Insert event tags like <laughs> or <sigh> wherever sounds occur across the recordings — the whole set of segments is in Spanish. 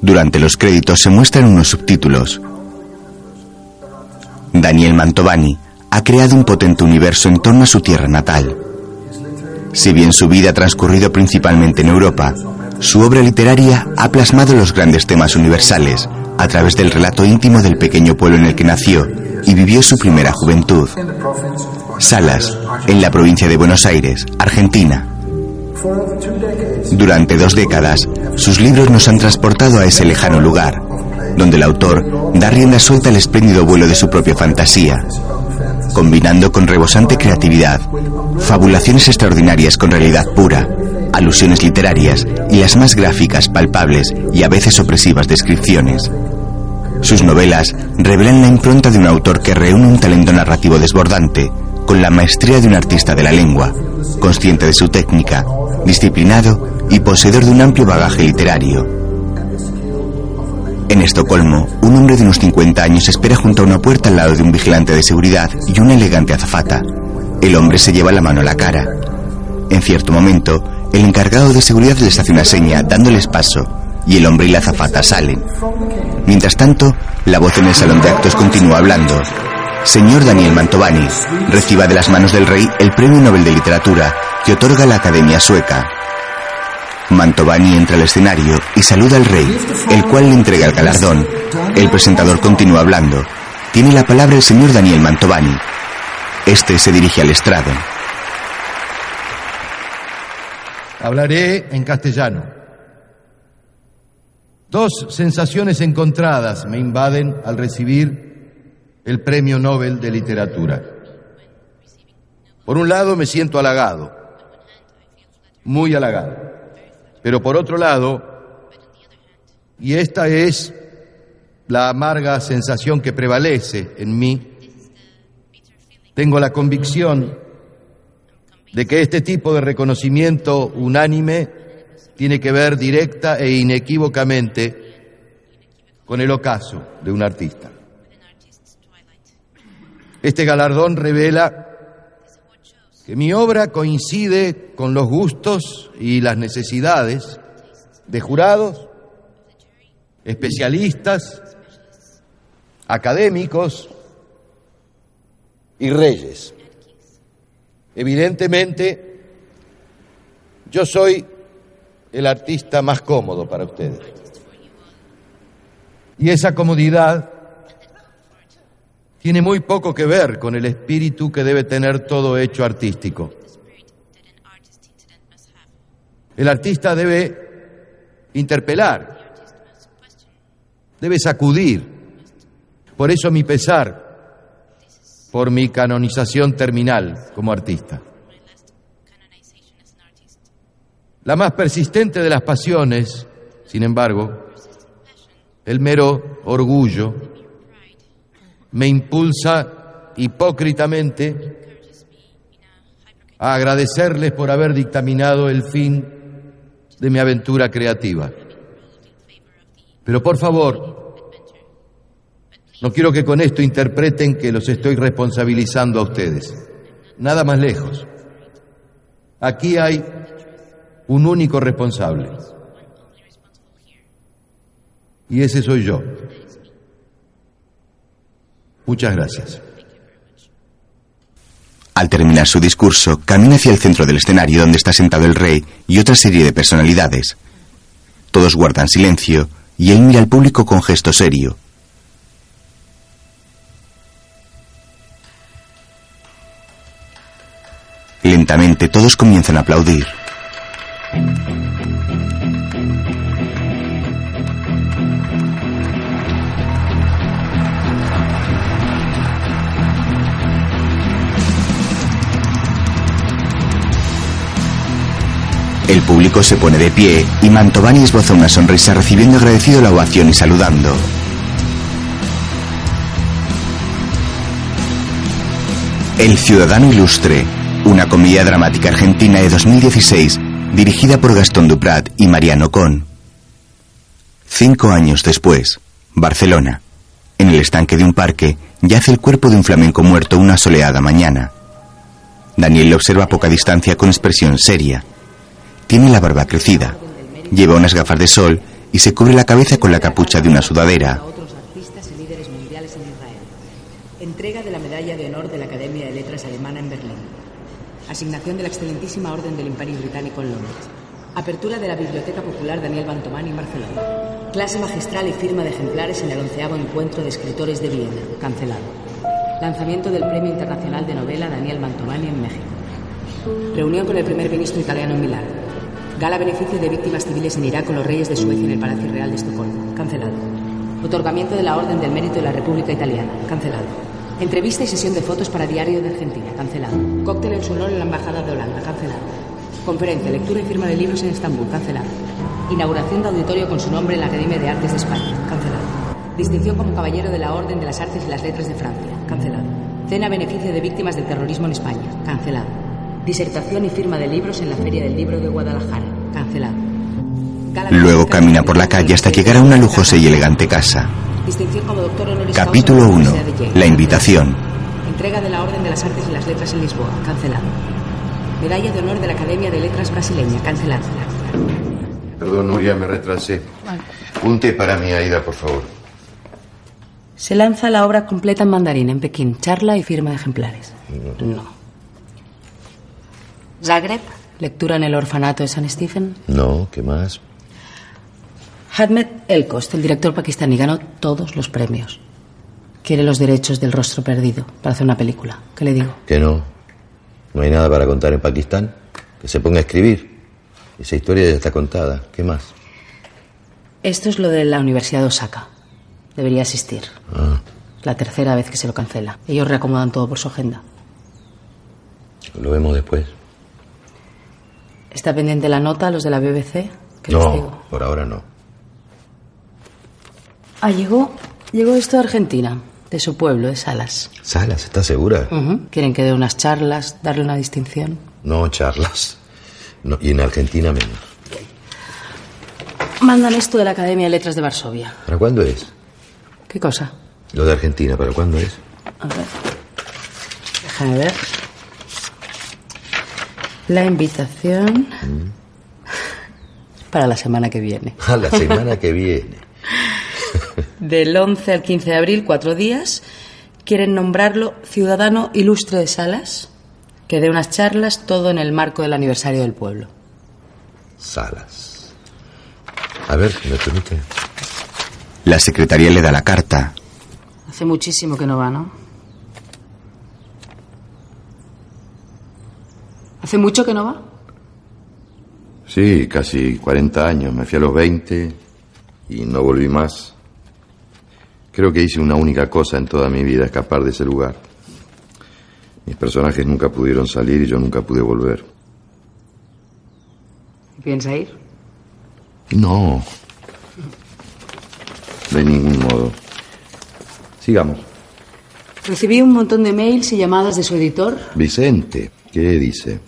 Durante los créditos se muestran unos subtítulos. Daniel Mantovani ha creado un potente universo en torno a su tierra natal. Si bien su vida ha transcurrido principalmente en Europa, su obra literaria ha plasmado los grandes temas universales a través del relato íntimo del pequeño pueblo en el que nació y vivió su primera juventud. Salas, en la provincia de Buenos Aires, Argentina. Durante dos décadas, sus libros nos han transportado a ese lejano lugar, donde el autor da rienda suelta al espléndido vuelo de su propia fantasía, combinando con rebosante creatividad, fabulaciones extraordinarias con realidad pura, alusiones literarias y las más gráficas, palpables y a veces opresivas descripciones. Sus novelas revelan la impronta de un autor que reúne un talento narrativo desbordante con la maestría de un artista de la lengua, consciente de su técnica, disciplinado y poseedor de un amplio bagaje literario. En Estocolmo, un hombre de unos 50 años espera junto a una puerta al lado de un vigilante de seguridad y una elegante azafata. El hombre se lleva la mano a la cara. En cierto momento, el encargado de seguridad les hace una seña dándoles paso y el hombre y la azafata salen. Mientras tanto, la voz en el salón de actos continúa hablando. Señor Daniel Mantovani, reciba de las manos del rey el Premio Nobel de Literatura que otorga la Academia Sueca. Mantovani entra al escenario y saluda al rey, el cual le entrega el galardón. El presentador continúa hablando. Tiene la palabra el señor Daniel Mantovani. Este se dirige al estrado. Hablaré en castellano. Dos sensaciones encontradas me invaden al recibir el Premio Nobel de Literatura. Por un lado me siento halagado, muy halagado, pero por otro lado, y esta es la amarga sensación que prevalece en mí, tengo la convicción de que este tipo de reconocimiento unánime tiene que ver directa e inequívocamente con el ocaso de un artista. Este galardón revela que mi obra coincide con los gustos y las necesidades de jurados, especialistas, académicos y reyes. Evidentemente, yo soy el artista más cómodo para ustedes. Y esa comodidad tiene muy poco que ver con el espíritu que debe tener todo hecho artístico. El artista debe interpelar, debe sacudir. Por eso mi pesar por mi canonización terminal como artista. La más persistente de las pasiones, sin embargo, el mero orgullo, me impulsa hipócritamente a agradecerles por haber dictaminado el fin de mi aventura creativa. Pero por favor, no quiero que con esto interpreten que los estoy responsabilizando a ustedes. Nada más lejos. Aquí hay un único responsable. Y ese soy yo. Muchas gracias. Al terminar su discurso, camina hacia el centro del escenario donde está sentado el rey y otra serie de personalidades. Todos guardan silencio y él mira al público con gesto serio. Lentamente todos comienzan a aplaudir. El público se pone de pie y Mantovani esboza una sonrisa recibiendo agradecido la ovación y saludando. El ciudadano ilustre, una comedia dramática argentina de 2016 dirigida por Gastón Duprat y Mariano Con. Cinco años después, Barcelona. En el estanque de un parque yace el cuerpo de un flamenco muerto una soleada mañana. Daniel le observa a poca distancia con expresión seria. Tiene la barba crecida, lleva unas gafas de sol y se cubre la cabeza con la capucha de una sudadera. Entrega de la Medalla de Honor de la Academia de Letras Alemana en Berlín. Asignación de la Excelentísima Orden del Imperio Británico en Londres. Apertura de la Biblioteca Popular Daniel Bantomani en Barcelona. Clase magistral y firma de ejemplares en el onceavo Encuentro de Escritores de Viena. Cancelado. Lanzamiento del Premio Internacional de Novela Daniel Mantovani en México. Reunión con el primer ministro italiano en Milán. Gala beneficio de víctimas civiles en Irak con los reyes de Suecia en el Palacio Real de Estocolmo. Cancelado. Otorgamiento de la Orden del Mérito de la República Italiana. Cancelado. Entrevista y sesión de fotos para Diario de Argentina. Cancelado. Cóctel en su honor en la Embajada de Holanda. Cancelado. Conferencia, lectura y firma de libros en Estambul. Cancelado. Inauguración de auditorio con su nombre en la Academia de Artes de España. Cancelado. Distinción como Caballero de la Orden de las Artes y las Letras de Francia. Cancelado. Cena beneficio de víctimas del terrorismo en España. Cancelado. Disertación y firma de libros en la Feria del Libro de Guadalajara. Cancelado. Luego camina por la calle hasta llegar a una lujosa y elegante casa. Distinción como doctor honoris causa Capítulo de la 1. Universidad de Yale. La invitación. Entrega de la Orden de las Artes y las Letras en Lisboa. Cancelado. Medalla de honor de la Academia de Letras brasileña. Cancelado. Perdón, Nuria, me retrasé. Un té para mi Aida, por favor. Se lanza la obra completa en mandarín en Pekín. Charla y firma de ejemplares. No. Zagreb. Lectura en el orfanato de San Stephen. No, ¿qué más? Hadmet Elkost, el director pakistaní, ganó todos los premios. Quiere los derechos del rostro perdido para hacer una película. ¿Qué le digo? Que no. No hay nada para contar en Pakistán. Que se ponga a escribir. Esa historia ya está contada. ¿Qué más? Esto es lo de la Universidad de Osaka. Debería asistir. Ah, La tercera vez que se lo cancela. Ellos reacomodan todo por su agenda. lo vemos después. ¿Está pendiente la nota, los de la BBC? ¿Qué les digo? No, por ahora no. Ah, llegó, llegó esto de Argentina, de su pueblo, de Salas. Salas, ¿estás segura? Quieren que dé unas charlas, darle una distinción. No, charlas. No, y en Argentina menos. Mandan esto de la Academia de Letras de Varsovia. ¿Para cuándo es? ¿Qué cosa? Lo de Argentina, ¿para cuándo es? A ver. Déjame ver. La invitación. Para la semana que viene. A la semana que viene. <laughs> Del 11 al 15 de abril, cuatro días. Quieren nombrarlo Ciudadano Ilustre de Salas, que dé unas charlas, todo en el marco del aniversario del pueblo. Salas. A ver, si me permite. La secretaria le da la carta. Hace muchísimo que no va, ¿no? ¿Hace mucho que no va? Sí, casi 40 años. Me fui a los 20 y no volví más. Creo que hice una única cosa en toda mi vida, escapar de ese lugar. Mis personajes nunca pudieron salir y yo nunca pude volver. ¿Piensa ir? No. De ningún modo. Sigamos. Recibí un montón de mails y llamadas de su editor. Vicente, ¿qué dice?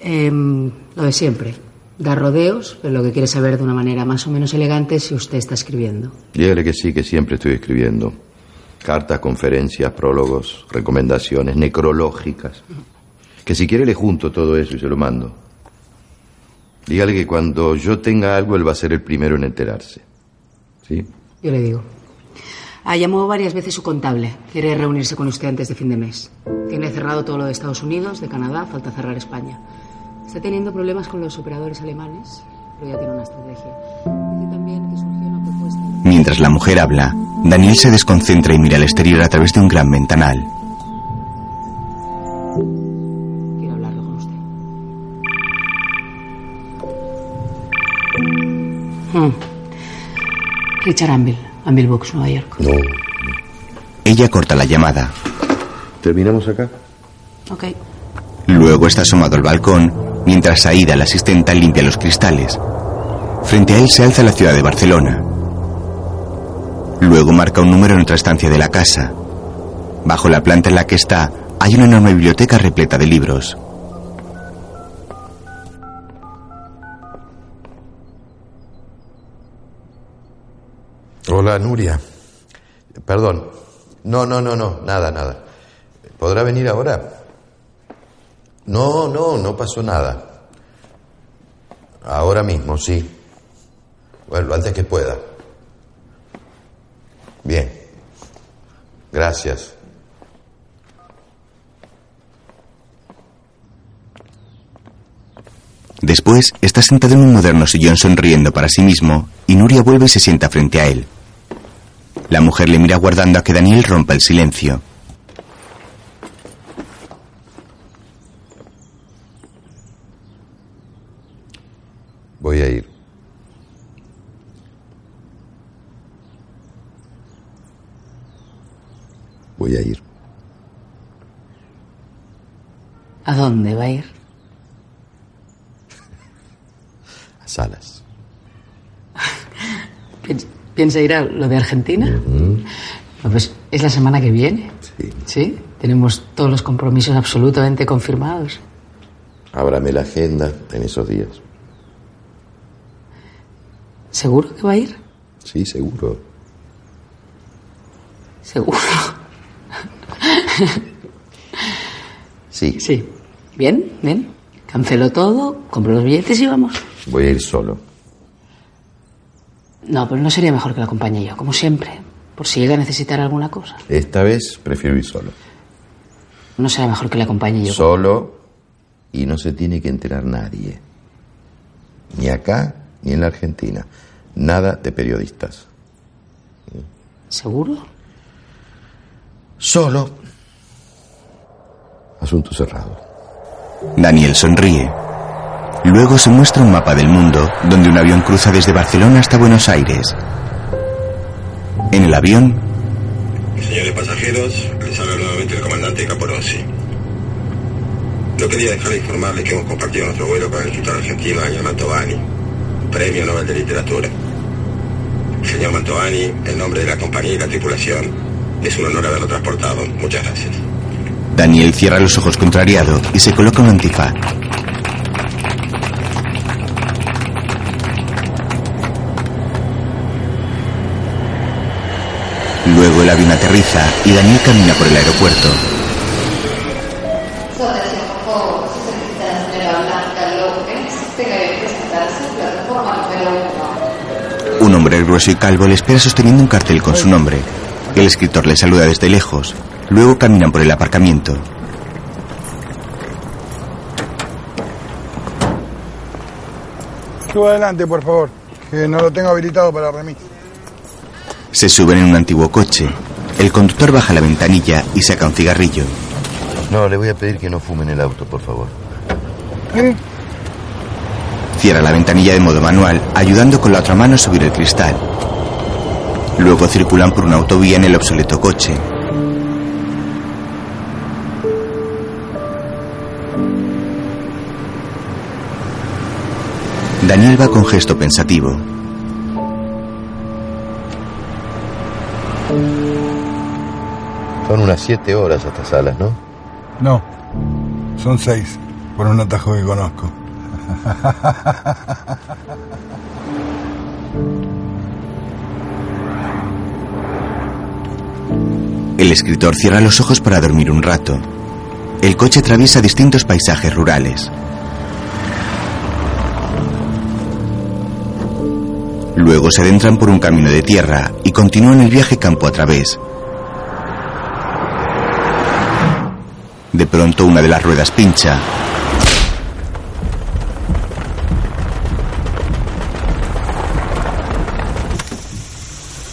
Em, lo de siempre. Da rodeos, pero lo que quiere saber de una manera más o menos elegante es si usted está escribiendo. Dígale que sí, que siempre estoy escribiendo. Cartas, conferencias, prólogos, recomendaciones, necrológicas. Que si quiere le junto todo eso y se lo mando. Dígale que cuando yo tenga algo, él va a ser el primero en enterarse. ¿Sí? Yo le digo. Ah, llamó varias veces su contable. Quiere reunirse con usted antes de fin de mes. Tiene cerrado todo lo de Estados Unidos, de Canadá, falta cerrar España. Está teniendo problemas con los operadores alemanes, pero ya tiene una estrategia. Dice también que surgió una propuesta. Mientras la mujer habla, Daniel se desconcentra y mira al exterior a través de un gran ventanal. Quiero hablarlo con usted. Hmm. Richard Anvil, Books, Nueva York. No. Ella corta la llamada. ¿Terminamos acá? Ok. Luego está asomado al balcón, mientras Aida, la asistenta, limpia los cristales. Frente a él se alza la ciudad de Barcelona. Luego marca un número en otra estancia de la casa. Bajo la planta en la que está, hay una enorme biblioteca repleta de libros. Hola, Nuria. Perdón. No, no, no, no. Nada, nada. ¿Podrá venir ahora? No, no, no pasó nada. Ahora mismo, sí. Bueno, antes que pueda. Bien. Gracias. Después está sentado en un moderno sillón sonriendo para sí mismo y Nuria vuelve y se sienta frente a él. La mujer le mira guardando a que Daniel rompa el silencio. Voy a ir. Voy a ir. ¿A dónde va a ir? <laughs> A Salas. Piens- ¿Piensa ir a lo de Argentina? Pues es la semana que viene. Sí. Sí, tenemos todos los compromisos absolutamente confirmados. Ábrame la agenda en esos días. ¿Seguro que va a ir? Sí, seguro. Seguro. <laughs> Sí. Sí. Bien, bien. Cancelo todo, compro los billetes y vamos. Voy a ir solo. No, pero no sería mejor que la acompañe yo, como siempre. Por si llega a necesitar alguna cosa. Esta vez prefiero ir solo. No será mejor que la acompañe yo. Solo y no se tiene que enterar nadie. Ni acá ni en la Argentina. Nada de periodistas. ¿Seguro? Solo. Asunto cerrado. Daniel sonríe. Luego se muestra un mapa del mundo donde un avión cruza desde Barcelona hasta Buenos Aires. En el avión, Señores pasajeros, les habla nuevamente el comandante Caporossi. No quería dejar de informarles que hemos compartido nuestro vuelo con el escritor argentino Daniel Mantovani, Premio Nobel de Literatura. Señor Mantovani, en nombre de la compañía y la tripulación, es un honor haberlo transportado. Muchas gracias. Daniel cierra los ojos contrariado y se coloca un antifaz. Luego el avión aterriza y Daniel camina por el aeropuerto. Un hombre grueso y calvo le espera sosteniendo un cartel con su nombre. El escritor le saluda desde lejos. Luego caminan por el aparcamiento. Suba adelante, por favor, que no lo tengo habilitado para remis. Se suben en un antiguo coche. El conductor baja la ventanilla y saca un cigarrillo. No, le voy a pedir que no fume en el auto, por favor. ¿Eh? Cierra la ventanilla de modo manual, ayudando con la otra mano a subir el cristal. Luego circulan por una autovía en el obsoleto coche. Daniel va con gesto pensativo. Son unas siete horas hasta Salas, ¿no? No, son seis, por un atajo que conozco. El escritor cierra los ojos para dormir un rato. El coche atraviesa distintos paisajes rurales. Luego se adentran por un camino de tierra y continúan el viaje campo a través. De pronto una de las ruedas pincha.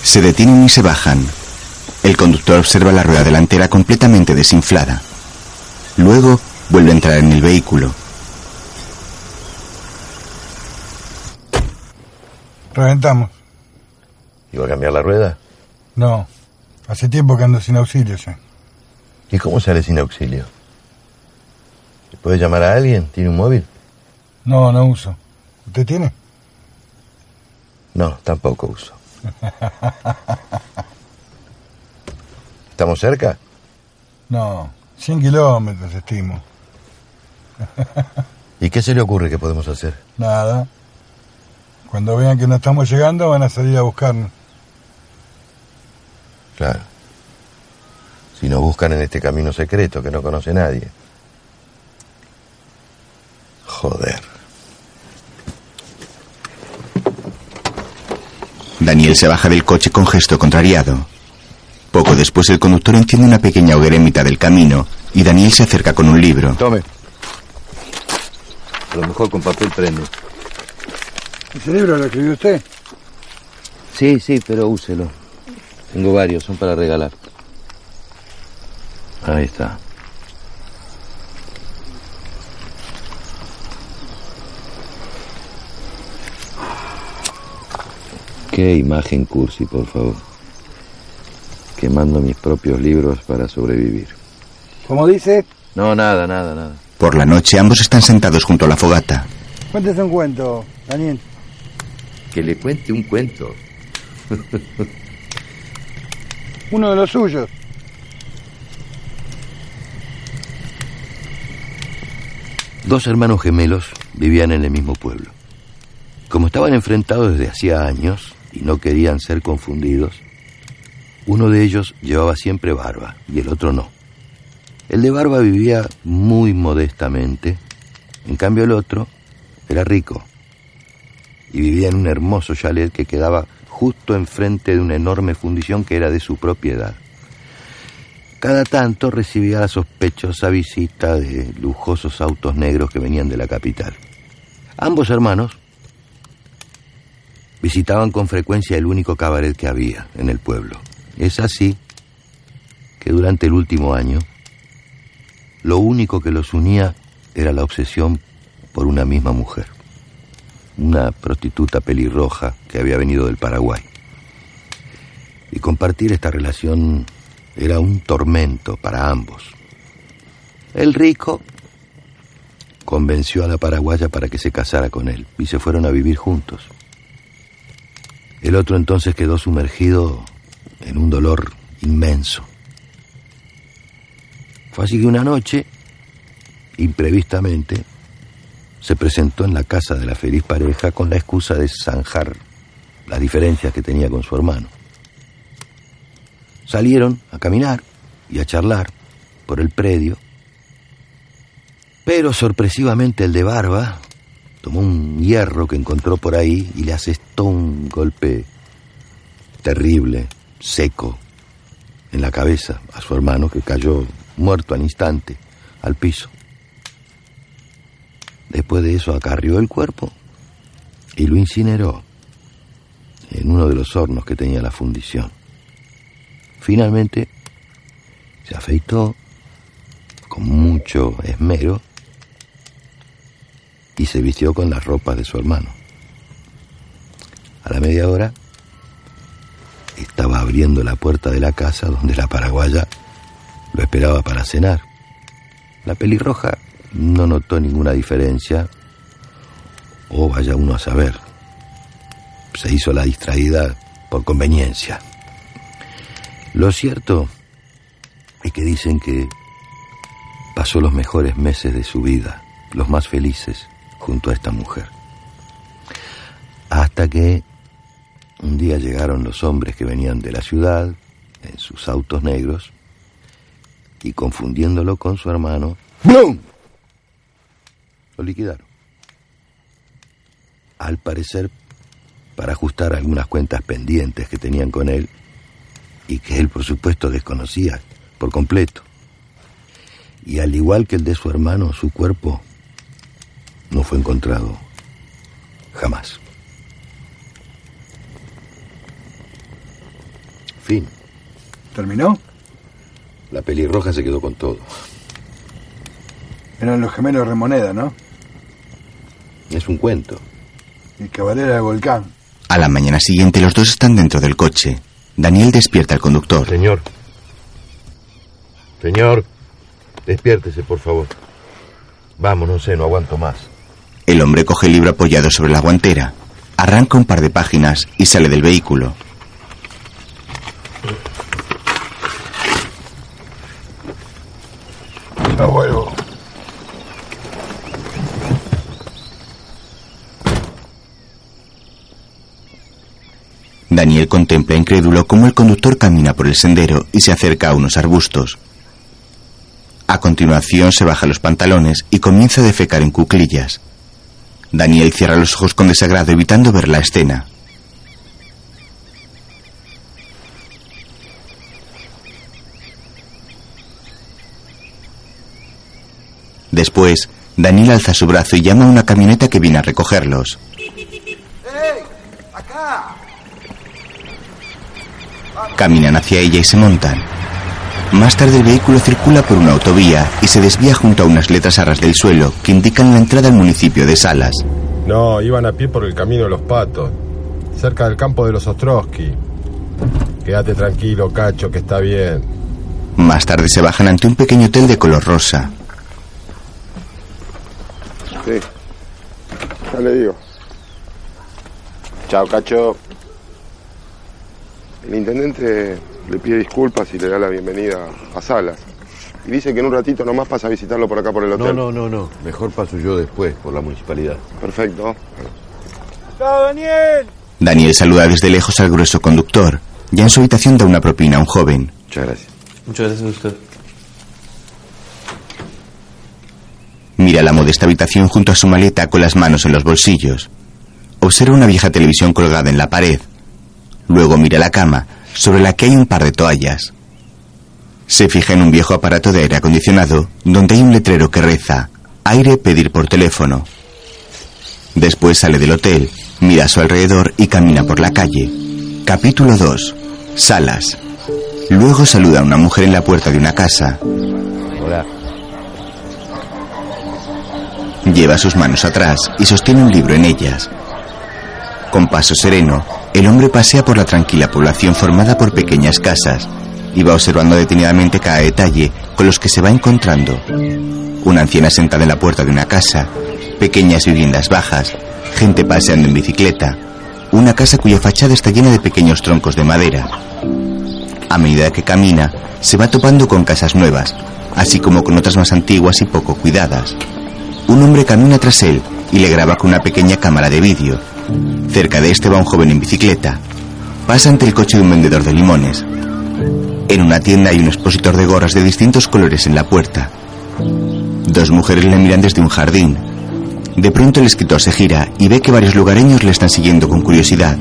Se detienen y se bajan. El conductor observa la rueda delantera completamente desinflada. Luego vuelve a entrar en el vehículo. Reventamos. ¿Iba a cambiar la rueda? No, hace tiempo que ando sin auxilio ya. ¿Y cómo sale sin auxilio? ¿Se puede llamar a alguien? ¿Tiene un móvil? No, no uso. ¿Usted tiene? No, tampoco uso. ¿Estamos cerca? No, 100 kilómetros estimo. ¿Y qué se le ocurre que podemos hacer? Nada. Cuando vean que no estamos llegando van a salir a buscarnos. Claro. Si nos buscan en este camino secreto que no conoce nadie. Joder. Daniel se baja del coche con gesto contrariado. Poco después el conductor enciende una pequeña hoguera en mitad del camino y Daniel se acerca con un libro. Tome. A lo mejor con papel prende. ¿Ese libro lo escribió usted? Sí, sí, pero úselo. Tengo varios, son para regalar. Ahí está. Qué imagen cursi, por favor. Quemando mis propios libros para sobrevivir. ¿Cómo dice? No, nada, nada, nada. Por la noche ambos están sentados junto a la fogata. Cuéntese un cuento, Daniel. Que le cuente un cuento. Uno de los suyos. Dos hermanos gemelos vivían en el mismo pueblo. Como estaban enfrentados desde hacía años y no querían ser confundidos, uno de ellos llevaba siempre barba y el otro no. El de barba vivía muy modestamente, en cambio el otro era rico y vivía en un hermoso chalet que quedaba justo enfrente de una enorme fundición que era de su propiedad. Cada tanto recibía la sospechosa visita de lujosos autos negros que venían de la capital. Ambos hermanos visitaban con frecuencia el único cabaret que había en el pueblo. Es así que durante el último año, lo único que los unía era la obsesión por una misma mujer, una prostituta pelirroja que había venido del Paraguay. Y compartir esta relación era un tormento para ambos. El rico convenció a la paraguaya para que se casara con él y se fueron a vivir juntos. El otro entonces quedó sumergido en un dolor inmenso. Fue así que una noche, imprevistamente, se presentó en la casa de la feliz pareja con la excusa de zanjar las diferencias que tenía con su hermano. Salieron a caminar y a charlar por el predio, pero sorpresivamente el de barba tomó un hierro que encontró por ahí y le asestó un golpe terrible, seco, en la cabeza a su hermano que cayó muerto al instante al piso. Después de eso acarrió el cuerpo y lo incineró en uno de los hornos que tenía la fundición. Finalmente se afeitó con mucho esmero y se vistió con las ropas de su hermano. A la media hora estaba abriendo la puerta de la casa donde la paraguaya lo esperaba para cenar. La pelirroja no notó ninguna diferencia, o vaya uno a saber. Se hizo la distraída por conveniencia. Lo cierto es que dicen que pasó los mejores meses de su vida, los más felices, junto a esta mujer. Hasta que un día llegaron los hombres que venían de la ciudad en sus autos negros y confundiéndolo con su hermano, ¡blum! Lo liquidaron. Al parecer, para ajustar algunas cuentas pendientes que tenían con él y que él, por supuesto, desconocía por completo. Y al igual que el de su hermano, su cuerpo no fue encontrado jamás. Fin. ¿Terminó? La pelirroja se quedó con todo. Eran los gemelos Remoneda, ¿no? Es un cuento. Y Cabalera de Volcán. A la mañana siguiente los dos están dentro del coche. Daniel despierta al conductor. Señor. Señor, despiértese, por favor. Vamos, no sé, no aguanto más. El hombre coge el libro apoyado sobre la guantera, arranca un par de páginas y sale del vehículo. No vuelvo. Daniel contempla incrédulo cómo el conductor camina por el sendero y se acerca a unos arbustos. A continuación se baja los pantalones y comienza a defecar en cuclillas. Daniel cierra los ojos con desagrado evitando ver la escena. Después, Daniel alza su brazo y llama a una camioneta que viene a recogerlos. ¡Ey! ¡Acá! Caminan hacia ella y se montan. Más tarde el vehículo circula por una autovía y se desvía junto a unas letras a ras del suelo que indican la entrada al municipio de Salas. No, iban a pie por el camino de los patos, cerca del campo de los Ostrowski. Quédate tranquilo, Cacho, que está bien. Más tarde se bajan ante un pequeño hotel de color rosa. Sí, ya le digo. Chao, Cacho. El intendente le pide disculpas y le da la bienvenida a Salas. Y dice que en un ratito nomás pasa a visitarlo por acá por el No, hotel. no, no, no. Mejor paso yo después por la municipalidad. Perfecto. ¡Chao, Daniel! Daniel saluda desde lejos al grueso conductor. Ya en su habitación da una propina a un joven. Muchas gracias. Muchas gracias a usted. Mira la modesta habitación junto a su maleta con las manos en los bolsillos. Observa una vieja televisión colgada en la pared. Luego mira la cama, sobre la que hay un par de toallas. Se fija en un viejo aparato de aire acondicionado, donde hay un letrero que reza, aire pedir por teléfono. Después sale del hotel, mira a su alrededor y camina por la calle. Capítulo 2. Salas. Luego saluda a una mujer en la puerta de una casa. Hola. Lleva sus manos atrás y sostiene un libro en ellas. Con paso sereno, el hombre pasea por la tranquila población formada por pequeñas casas y va observando detenidamente cada detalle con los que se va encontrando. Una anciana sentada en la puerta de una casa, pequeñas viviendas bajas, gente paseando en bicicleta, una casa cuya fachada está llena de pequeños troncos de madera. A medida que camina, se va topando con casas nuevas, así como con otras más antiguas y poco cuidadas. Un hombre camina tras él y le graba con una pequeña cámara de vídeo. Cerca de este va un joven en bicicleta. Pasa ante el coche de un vendedor de limones. En una tienda hay un expositor de gorras de distintos colores en la puerta. Dos mujeres le miran desde un jardín. De pronto el escritor se gira y ve que varios lugareños le están siguiendo con curiosidad.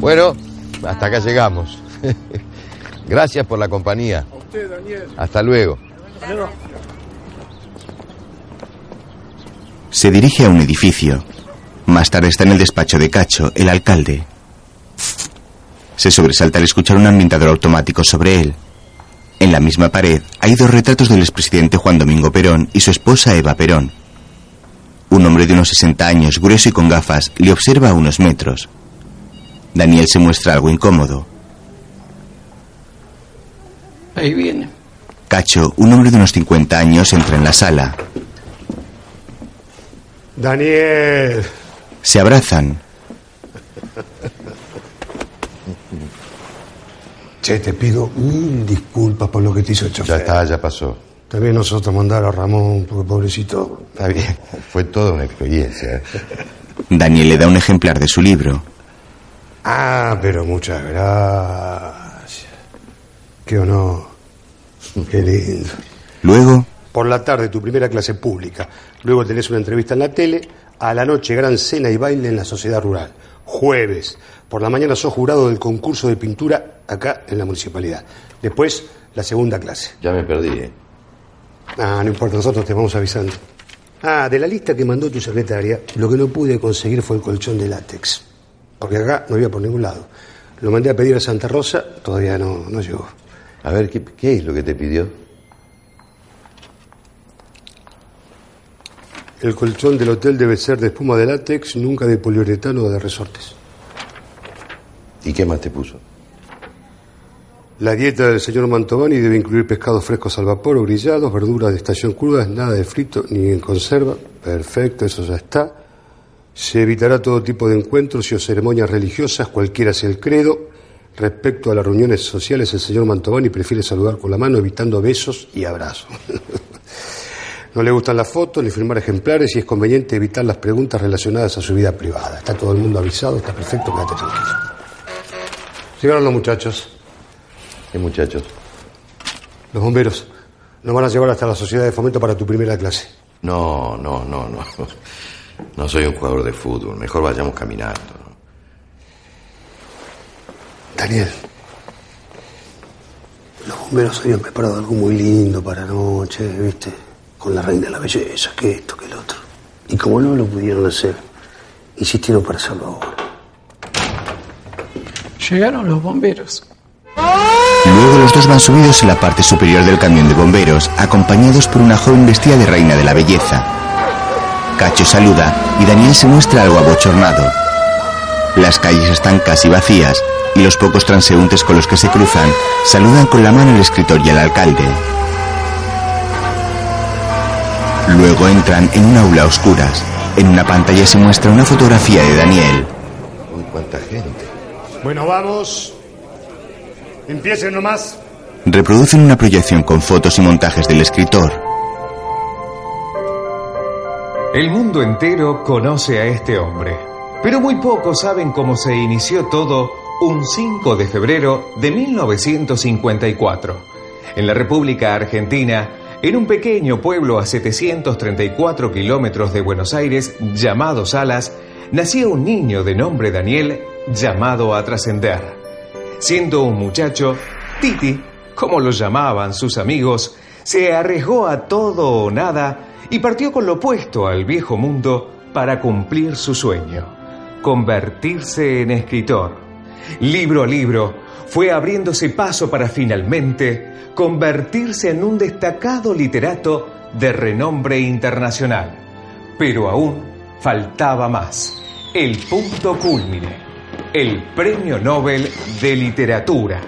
Bueno, hasta acá llegamos. <laughs> Gracias por la compañía. Hasta luego. Se dirige a un edificio. Más tarde está en el despacho de Cacho, el alcalde. Se sobresalta al escuchar un ambientador automático sobre él. En la misma pared hay dos retratos del expresidente Juan Domingo Perón y su esposa Eva Perón. Un hombre de unos 60 años, grueso y con gafas, le observa a unos metros. Daniel se muestra algo incómodo. Ahí viene. Cacho, un hombre de unos 50 años, entra en la sala. Daniel. Se abrazan. Che, te pido mil disculpas por lo que te hizo el chofer. Ya está, ya pasó. También nosotros mandar a Ramón, porque pobrecito. Está bien. <laughs> Fue toda una experiencia. Daniel le da un ejemplar de su libro. Ah, pero muchas gracias. Qué honor. Qué lindo. Luego, Por la tarde tu primera clase pública. Luego tenés una entrevista en la tele. A la noche gran cena y baile en la sociedad rural. Jueves. Por la mañana sos jurado del concurso de pintura acá en la municipalidad. Después la segunda clase. Ya me perdí, ¿eh? Ah, no importa, nosotros te vamos avisando. Ah, de la lista que mandó tu secretaria, lo que no pude conseguir fue el colchón de látex. Porque acá no había por ningún lado. Lo mandé a pedir a Santa Rosa, todavía no, no llegó. A ver, ¿qué, ¿qué es lo que te pidió? El colchón del hotel debe ser de espuma de látex, nunca de poliuretano o de resortes. ¿Y qué más te puso? La dieta del señor Mantovani debe incluir pescados frescos al vapor o grillados, verduras de estación crudas, nada de frito ni en conserva. Perfecto, eso ya está. Se evitará todo tipo de encuentros y o ceremonias religiosas, cualquiera sea el credo. Respecto a las reuniones sociales, el señor Mantovani prefiere saludar con la mano, evitando besos y abrazos. <laughs> no le gustan las fotos ni firmar ejemplares y es conveniente evitar las preguntas relacionadas a su vida privada. Está todo el mundo avisado, está perfecto, quédate tranquilo. Llegaron los muchachos. ¿Qué muchachos? Los bomberos nos van a llevar hasta la sociedad de fomento para tu primera clase. No, no, no, no. No soy un jugador de fútbol. Mejor vayamos caminando. Daniel, los bomberos habían preparado algo muy lindo para anoche, ¿viste? Con la reina de la belleza, que esto, que el otro. Y como no lo pudieron hacer, insistieron para hacerlo ahora. Llegaron los bomberos. Luego los dos van subidos en la parte superior del camión de bomberos, acompañados por una joven vestida de reina de la belleza. Cacho saluda y Daniel se muestra algo abochornado. Las calles están casi vacías y los pocos transeúntes con los que se cruzan saludan con la mano al escritor y al alcalde. Luego entran en un aula a oscuras. En una pantalla se muestra una fotografía de Daniel. Uy, cuánta gente. Bueno, vamos. Empiecen nomás. Reproducen una proyección con fotos y montajes del escritor. El mundo entero conoce a este hombre, pero muy pocos saben cómo se inició todo un 5 de febrero de 1954. En la República Argentina, en un pequeño pueblo a 734 kilómetros de Buenos Aires llamado Salas, nacía un niño de nombre Daniel llamado a trascender. Siendo un muchacho, Titi, como lo llamaban sus amigos, se arriesgó a todo o nada y partió con lo opuesto al viejo mundo para cumplir su sueño, convertirse en escritor. Libro a libro, fue abriéndose paso para finalmente convertirse en un destacado literato de renombre internacional. Pero aún faltaba más, el punto culmine, el Premio Nobel de Literatura.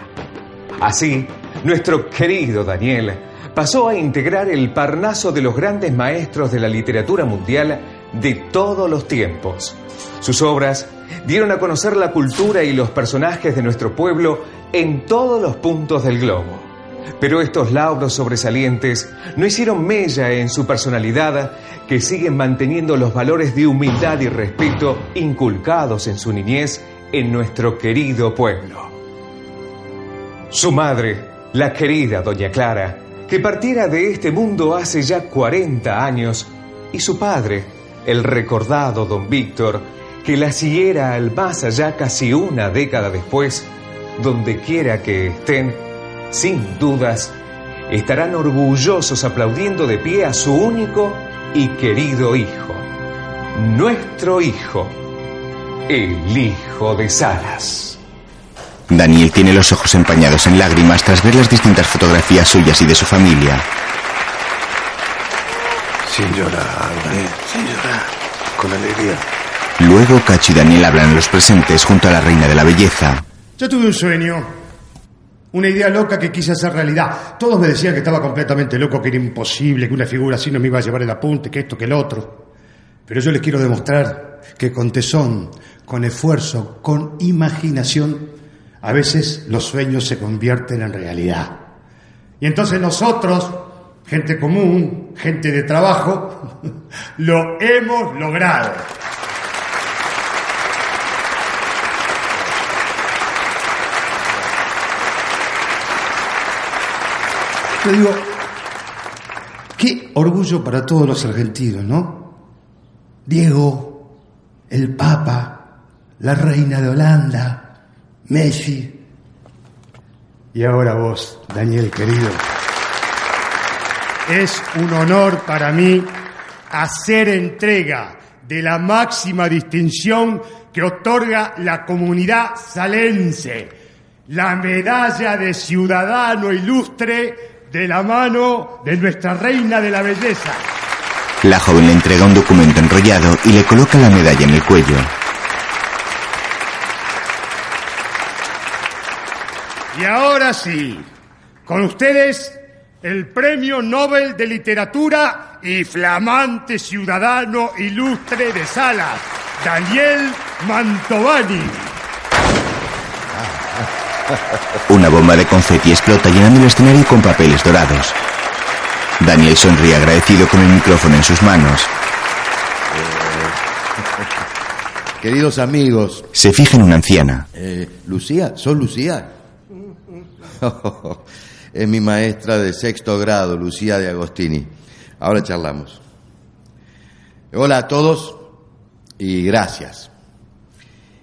Así, nuestro querido Daniel pasó a integrar el parnaso de los grandes maestros de la literatura mundial de todos los tiempos. Sus obras dieron a conocer la cultura y los personajes de nuestro pueblo en todos los puntos del globo. Pero estos lauros sobresalientes no hicieron mella en su personalidad, que siguen manteniendo los valores de humildad y respeto inculcados en su niñez en nuestro querido pueblo. Su madre, la querida Doña Clara, que partiera de este mundo hace ya 40 años, y su padre, el recordado don Víctor, que la siguiera al más allá casi una década después, donde quiera que estén, sin dudas, estarán orgullosos aplaudiendo de pie a su único y querido hijo, nuestro hijo, el hijo de Saras. Daniel tiene los ojos empañados en lágrimas tras ver las distintas fotografías suyas y de su familia. Sin llorar, Daniel, llorar. Con alegría. Luego Cacho y Daniel hablan a los presentes junto a la reina de la belleza. Yo tuve un sueño. Una idea loca que quise hacer realidad. Todos me decían que estaba completamente loco, que era imposible, que una figura así no me iba a llevar el apunte, que esto, que el otro. Pero yo les quiero demostrar que con tesón, con esfuerzo, con imaginación, a veces los sueños se convierten en realidad. Y entonces nosotros, gente común, gente de trabajo, <laughs> lo hemos logrado. Yo digo, qué orgullo para todos los argentinos, ¿no? Diego, el Papa, la Reina de Holanda, Messi. Y ahora vos, Daniel querido. Es un honor para mí hacer entrega de la máxima distinción que otorga la comunidad salense, la medalla de ciudadano ilustre de la mano de nuestra reina de la belleza. La joven le entrega un documento enrollado y le coloca la medalla en el cuello. Y ahora sí, con ustedes el Premio Nobel de Literatura y flamante ciudadano ilustre de Salas, Daniel Mantovani. Una bomba de confeti explota llenando el escenario con papeles dorados. Daniel sonríe agradecido con el micrófono en sus manos. Queridos amigos. Se fija en una anciana. Eh, Lucía, ¿sos Lucía? <laughs> es mi maestra de sexto grado, Lucía de Agostini. Ahora charlamos. Hola a todos y gracias.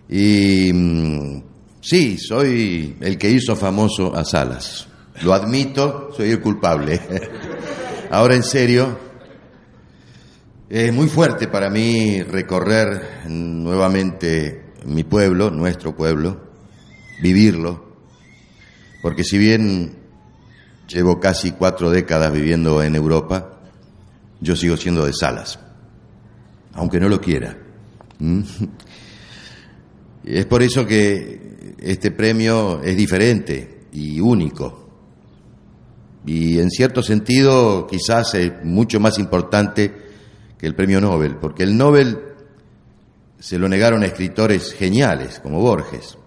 Y mm, sí, soy el que hizo famoso a Salas. Lo admito, soy el culpable. <laughs> Ahora en serio, Es muy fuerte para mí recorrer nuevamente mi pueblo, nuestro pueblo, vivirlo, porque si bien llevo casi cuatro décadas viviendo en Europa, yo sigo siendo de Salas, aunque no lo quiera. ¿Mm? Es por eso que este premio es diferente y único. Y en cierto sentido quizás es mucho más importante que el premio Nobel, porque el Nobel se lo negaron a escritores geniales como Borges.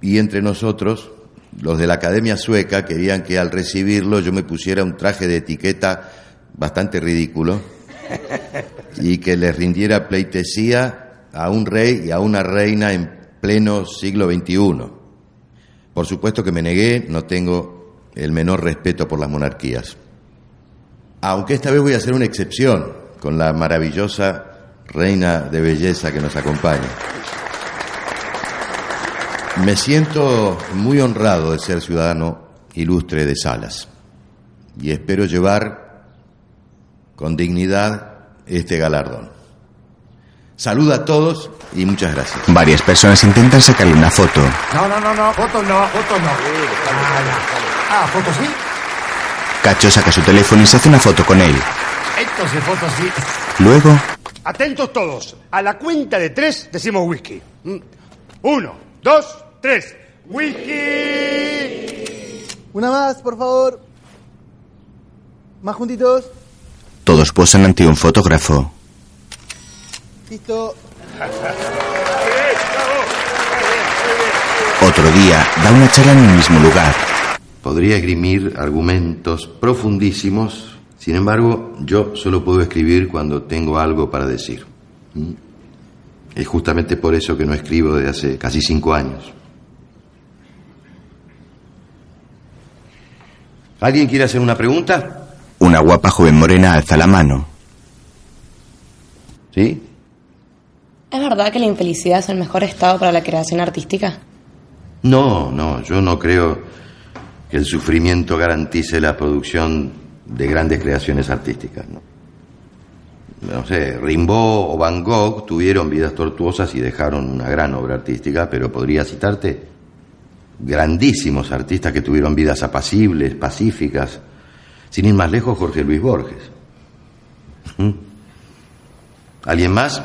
Y entre nosotros, los de la Academia Sueca querían que al recibirlo yo me pusiera un traje de etiqueta bastante ridículo <laughs> y que les rindiera pleitesía a un rey y a una reina en pleno siglo XXI. Por supuesto que me negué, no tengo el menor respeto por las monarquías. Aunque esta vez voy a hacer una excepción con la maravillosa reina de belleza que nos acompaña. Me siento muy honrado de ser ciudadano ilustre de Salas y espero llevar con dignidad este galardón. Saluda a todos y muchas gracias. Varias personas intentan sacarle una foto. No, no, no, no, foto no, foto no. Ah, foto sí. Cacho saca su teléfono y se hace una foto con él. Entonces, foto sí. Luego, Atentos todos. A la cuenta de tres decimos whisky. Mm. Uno, dos, tres. Whisky. Una más, por favor. Más juntitos. todos posan ante un fotógrafo. Listo. Otro día, da una charla en el mismo lugar. Podría esgrimir argumentos profundísimos, sin embargo, yo solo puedo escribir cuando tengo algo para decir. ¿Mm? Es justamente por eso que no escribo desde hace casi cinco años. ¿Alguien quiere hacer una pregunta? Una guapa joven morena alza la mano. ¿Sí? ¿Es verdad que la infelicidad es el mejor estado para la creación artística? No, no, yo no creo que el sufrimiento garantice la producción de grandes creaciones artísticas. No, no sé, Rimbaud o Van Gogh tuvieron vidas tortuosas y dejaron una gran obra artística, pero podría citarte grandísimos artistas que tuvieron vidas apacibles, pacíficas. Sin ir más lejos, Jorge Luis Borges. ¿Alguien más?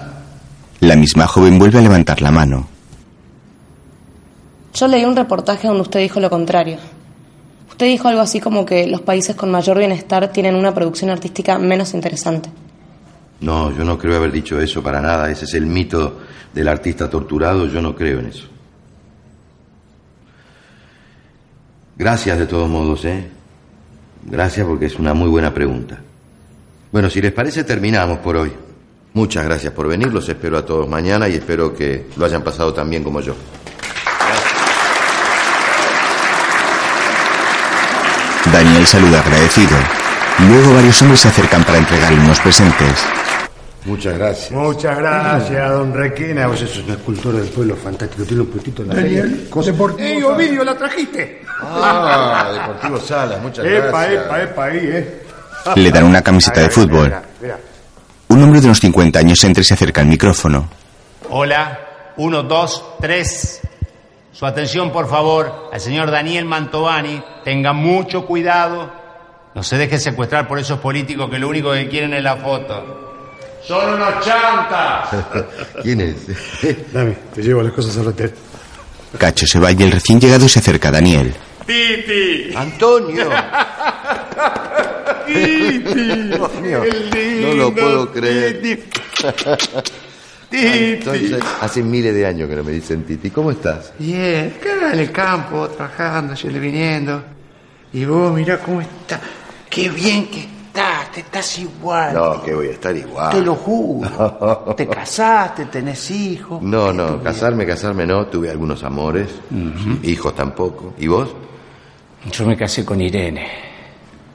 La misma joven vuelve a levantar la mano. Yo leí un reportaje donde usted dijo lo contrario. Usted dijo algo así como que los países con mayor bienestar tienen una producción artística menos interesante. No, yo no creo haber dicho eso para nada. Ese es el mito del artista torturado. Yo no creo en eso. Gracias de todos modos, ¿eh? Gracias porque es una muy buena pregunta. Bueno, si les parece, terminamos por hoy. Muchas gracias por venir. Los espero a todos mañana y espero que lo hayan pasado tan bien como yo. Daniel saluda agradecido. Luego varios hombres se acercan para entregarle unos presentes. Muchas gracias. Muchas gracias, don Requena. Vos sos una escultora del pueblo fantástico. Tiene un puestito en la Daniel, ¡Ey, Ovidio, la trajiste! Ah, Deportivo Salas, muchas Epa, gracias. epa, epa, ahí, eh. Le dan una camiseta de fútbol. Un hombre de unos 50 años entra y se acerca al micrófono. Hola, uno, dos, tres. Su atención, por favor, al señor Daniel Mantovani. Tenga mucho cuidado. No se deje secuestrar por esos políticos que lo único que quieren es la foto. Son unos chantas. <laughs> ¿Quién es? <laughs> Dame, te llevo las cosas al hotel. Cacho se va y el recién llegado se acerca a Daniel. Titi. Antonio. <laughs> Titi. Dios mío, Qué no lo lindo, puedo creer. Titi. Titi. Entonces, hace miles de años que no me dicen Titi. ¿Cómo estás? Bien, acá en el campo, trabajando, yendo y viniendo. Y vos, mirá cómo está. Qué bien que estás, te estás igual. No, que voy a estar igual. Te lo juro. <laughs> Te casaste, tenés hijos. No, no, casarme, casarme no. Tuve algunos amores. Hijos tampoco. ¿Y vos? Yo me casé con Irene.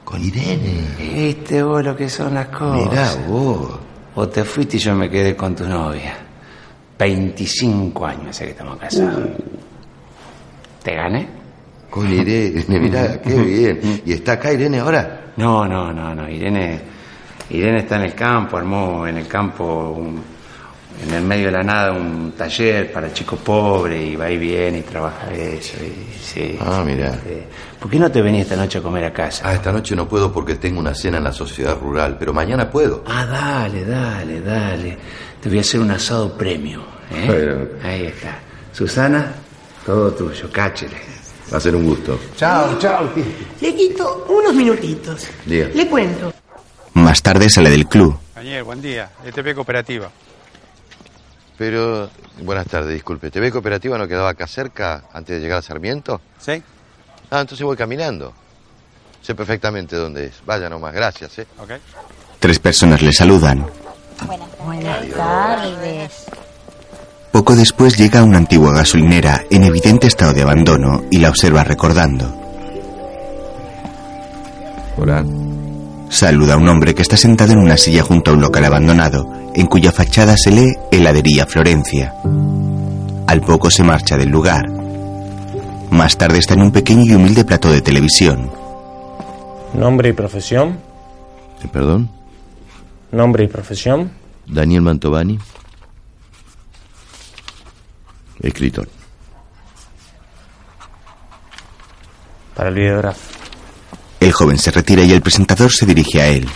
¿Con Irene? ¿Viste vos lo que son las cosas? Mirá vos. Vos te fuiste y yo me quedé con tu novia. 25 años hace que estamos casados. ¿Te gané? Con Irene, <laughs> mirá, qué bien. <laughs> ¿Y está acá Irene ahora? No, no, no, no. Irene Irene está en el campo, armó en el campo, un- en el medio de la nada, un taller para chicos pobres y va y viene y trabaja eso. Y, sí, Ah, mira. sí. ¿Por qué no te venís esta noche a comer a casa? Ah, esta noche no puedo porque tengo una cena en la sociedad rural, pero mañana puedo. Ah, dale, dale, dale. Te voy a hacer un asado premio. ¿eh? Ahí está. Susana, todo tuyo, cáchele. Va a ser un gusto. Chao, chao. Le quito unos minutitos. Diga. Le cuento. Más tarde sale del club. Daniel, buen día. ETP Cooperativa. Pero, buenas tardes, disculpe. ¿TV Cooperativa no quedaba acá cerca antes de llegar a Sarmiento? ¿Sí? Ah, entonces voy caminando. Sé perfectamente dónde es. Vaya nomás, gracias, ¿eh? Ok. Tres personas le saludan. Buenas tardes. Poco después llega a una antigua gasolinera en evidente estado de abandono y la observa recordando. Hola. Saluda a un hombre que está sentado en una silla junto a un local abandonado, en cuya fachada se lee Heladería Florencia. Al poco se marcha del lugar. Más tarde está en un pequeño y humilde plató de televisión. Nombre y profesión. ¿Perdón? Nombre y profesión. Daniel Mantovani. Escritor. Para el videógrafo. El joven se retira y el presentador se dirige a él.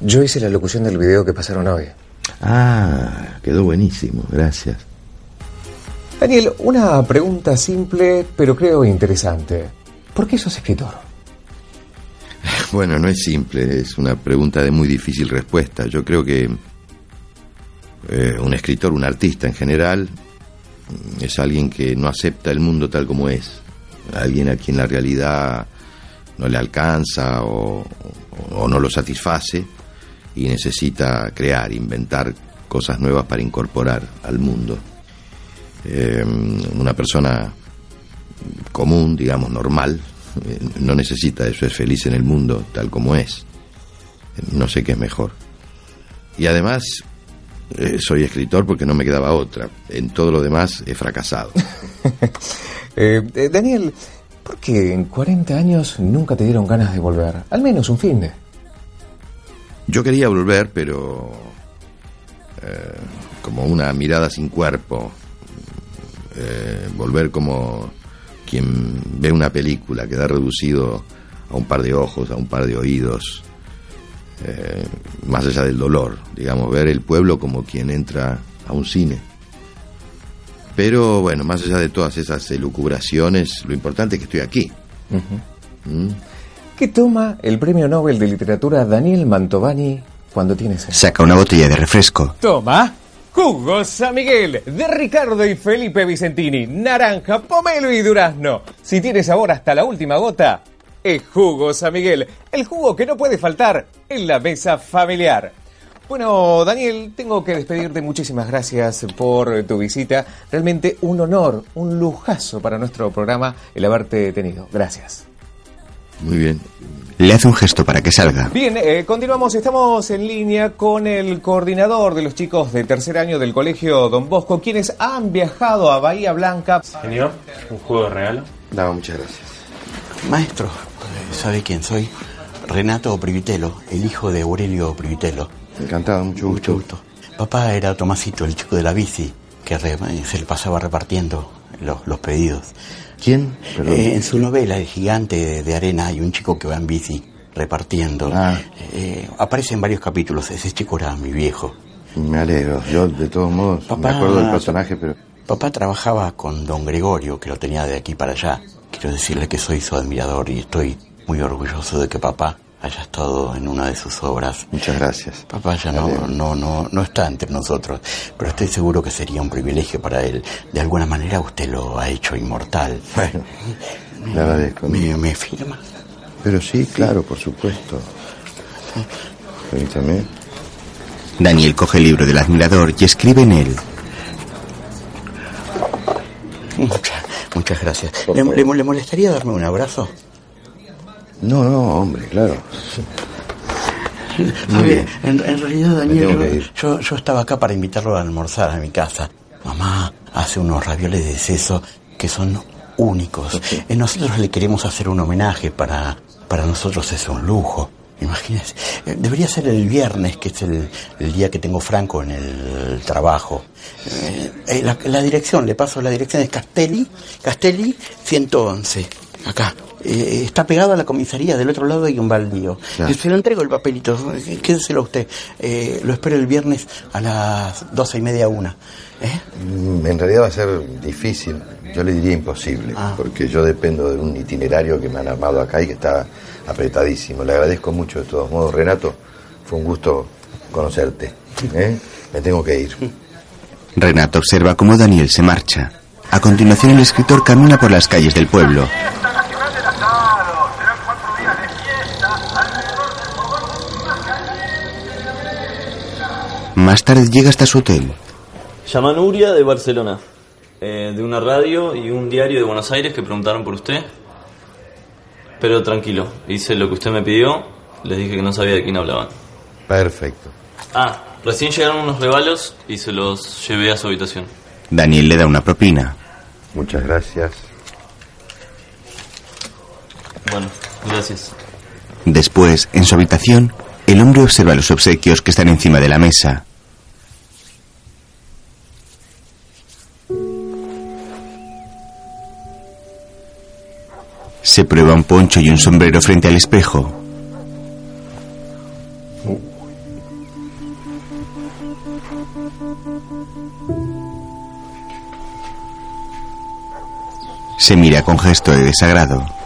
Yo hice la locución del video que pasaron hoy. Ah, quedó buenísimo, gracias. Daniel, una pregunta simple, pero creo interesante. ¿Por qué sos escritor? Bueno, no es simple, es una pregunta de muy difícil respuesta. Yo creo que eh, un escritor, un artista en general, mm, es alguien que no acepta el mundo tal como es. Alguien a quien la realidad no le alcanza o, o no lo satisface y necesita crear, inventar cosas nuevas para incorporar al mundo. Eh, una persona común, digamos, normal, eh, no necesita eso, es feliz en el mundo tal como es. No sé qué es mejor. Y además, eh, soy escritor porque no me quedaba otra. En todo lo demás he fracasado. <laughs> Eh, eh, Daniel, ¿por qué en 40 años nunca te dieron ganas de volver? Al menos un fin de. Yo quería volver, pero eh, como una mirada sin cuerpo, volver como quien ve una película, quedar reducido a un par de ojos, a un par de oídos, eh, más allá del dolor, digamos, ver el pueblo como quien entra a un cine. Pero bueno, más allá de todas esas elucubraciones, lo importante es que estoy aquí. ¿Mm? ¿Qué toma el premio Nobel de Literatura Daniel Mantovani cuando tiene sed? Saca una botella de refresco. Toma. Jugo San Miguel de Ricardo y Felipe Vicentini. Naranja, pomelo y durazno. Si tiene sabor hasta la última gota, es Jugo San Miguel. El jugo que no puede faltar en la mesa familiar. Bueno, Daniel, tengo que despedirte. Muchísimas gracias por tu visita. Realmente un honor, un lujazo para nuestro programa el haberte tenido. Gracias. Muy bien. Le hace un gesto para que salga. Bien, eh, continuamos. Estamos en línea con el coordinador de los chicos de tercer año del Colegio Don Bosco, quienes han viajado a Bahía Blanca. Señor, un juego de regalo. No, muchas gracias. Maestro, ¿sabe quién soy? Renato Privitelo, el hijo de Aurelio Privitelo. Encantado, mucho gusto. Mucho gusto. Papá era Tomasito, el chico de la bici, que re- se le pasaba repartiendo los, los pedidos. ¿Quién? Eh, en su novela El gigante de, de arena hay un chico que va en bici repartiendo. Ah. Eh, aparece en varios capítulos. Ese chico era mi viejo. Me alegro. Yo, de todos modos, Papá- me acuerdo del personaje, pero... Papá trabajaba con don Gregorio, que lo tenía de aquí para allá. Quiero decirle que soy su admirador y estoy muy orgulloso de que papá haya estado en una de sus obras. Muchas gracias. Papá ya no, no, no, no está entre nosotros, pero estoy seguro que sería un privilegio para él. De alguna manera usted lo ha hecho inmortal. Bueno, le agradezco. ¿Me, me firma? Pero sí, claro, por supuesto. Permítame. Daniel coge el libro del admirador y escribe en él. Muchas, muchas gracias. ¿Le, le- le molestaría darme un abrazo? No, no, hombre, claro. Muy bien. en, en realidad, Daniel, yo, yo, yo estaba acá para invitarlo a almorzar a mi casa. Mamá hace unos ravioles de seso que son únicos. Eh, Nosotros le queremos hacer un homenaje, para, para nosotros es un lujo. Imagínese. Eh, Debería ser el viernes, que es el, el día que tengo franco en el trabajo. Eh, eh, la, la dirección, le paso la dirección, es Castelli, Castelli 111, acá. Eh, está pegado a la comisaría, del otro lado hay un baldío. Claro. Se lo entrego el papelito, quédeselo usted. Eh, lo espero el viernes a las doce y media, una. Mm, En realidad va a ser difícil, yo le diría imposible, porque yo dependo de un itinerario que me han armado acá y que está apretadísimo. Le agradezco mucho de todos modos, Renato, fue un gusto conocerte. ¿eh? Me tengo que ir. Renato observa cómo Daniel se marcha. A continuación el escritor camina por las calles del pueblo. Más tarde llega hasta su hotel. Llama Nuria de Barcelona, eh, de una radio y un diario de Buenos Aires que preguntaron por usted. Pero tranquilo, hice lo que usted me pidió, les dije que no sabía de quién hablaban. Perfecto. Ah, recién llegaron unos regalos y se los llevé a su habitación. Daniel le da una propina. Muchas gracias. Bueno, gracias. Después, en su habitación, el hombre observa los obsequios que están encima de la mesa. Se prueba un poncho y un sombrero frente al espejo. Se mira con gesto de desagrado.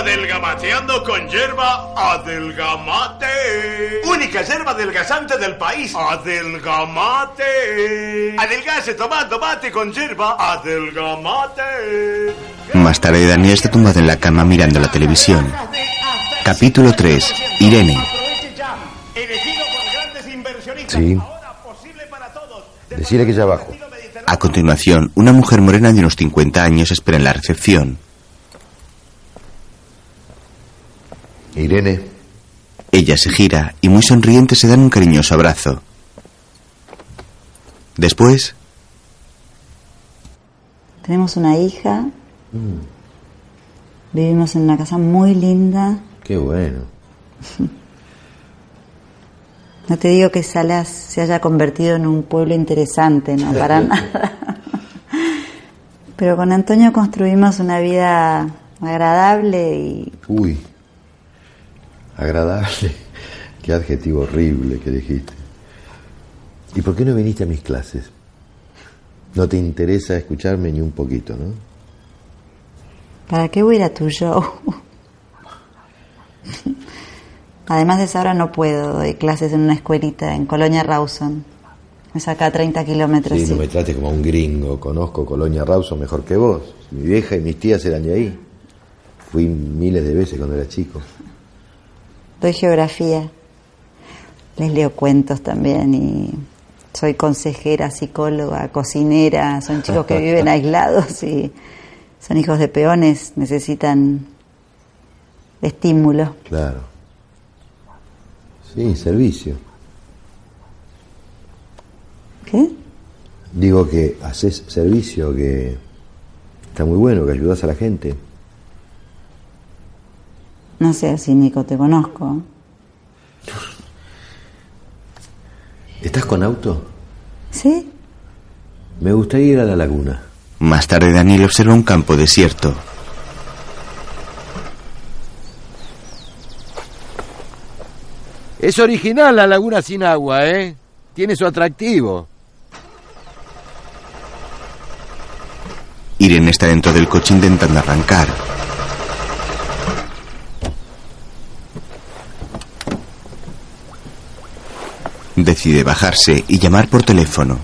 Adelgamateando con hierba adelgamate. Única hierba adelgazante del país. Adelgamate. Adelgase tomando mate con hierba adelgamate. Más tarde Daniel está tumbado en la cama mirando la televisión. Capítulo 3. Irene. Sí. Decirle que ya abajo. A continuación, una mujer morena de unos 50 años espera en la recepción. Irene. Ella se gira y muy sonriente se dan un cariñoso abrazo. Después, Tenemos una hija. Vivimos en una casa muy linda. Qué bueno. <laughs> No te digo que Salas se haya convertido en un pueblo interesante, no, para <laughs> nada. Pero con Antonio construimos una vida agradable y Uy. Agradable. <laughs> Qué adjetivo horrible que dijiste. ¿Y por qué no viniste a mis clases? No te interesa escucharme ni un poquito, ¿no? ¿para qué voy a ir a tu show? Además de eso, ahora no puedo. Doy clases en una escuelita en Colonia Rawson. Es acá a 30 kilómetros. Sí, sí. no me trates como un gringo. Conozco Colonia Rawson mejor que vos. Mi vieja y mis tías eran de ahí. Fui miles de veces cuando era chico. Doy geografía. Les leo cuentos también y soy consejera, psicóloga, cocinera. Son chicos que viven <laughs> aislados y son hijos de peones, necesitan estímulo. Claro. Sí, servicio. ¿Qué? Digo que haces servicio, que está muy bueno, que ayudas a la gente. No sé si Nico te conozco. ¿Estás con auto? ¿Sí? Me gustaría ir a la laguna. más tarde Daniel observa un campo desierto. Es original la laguna sin agua, ¿eh? Tiene su atractivo. Irene está dentro del coche intentando arrancar. Decide bajarse y llamar por teléfono.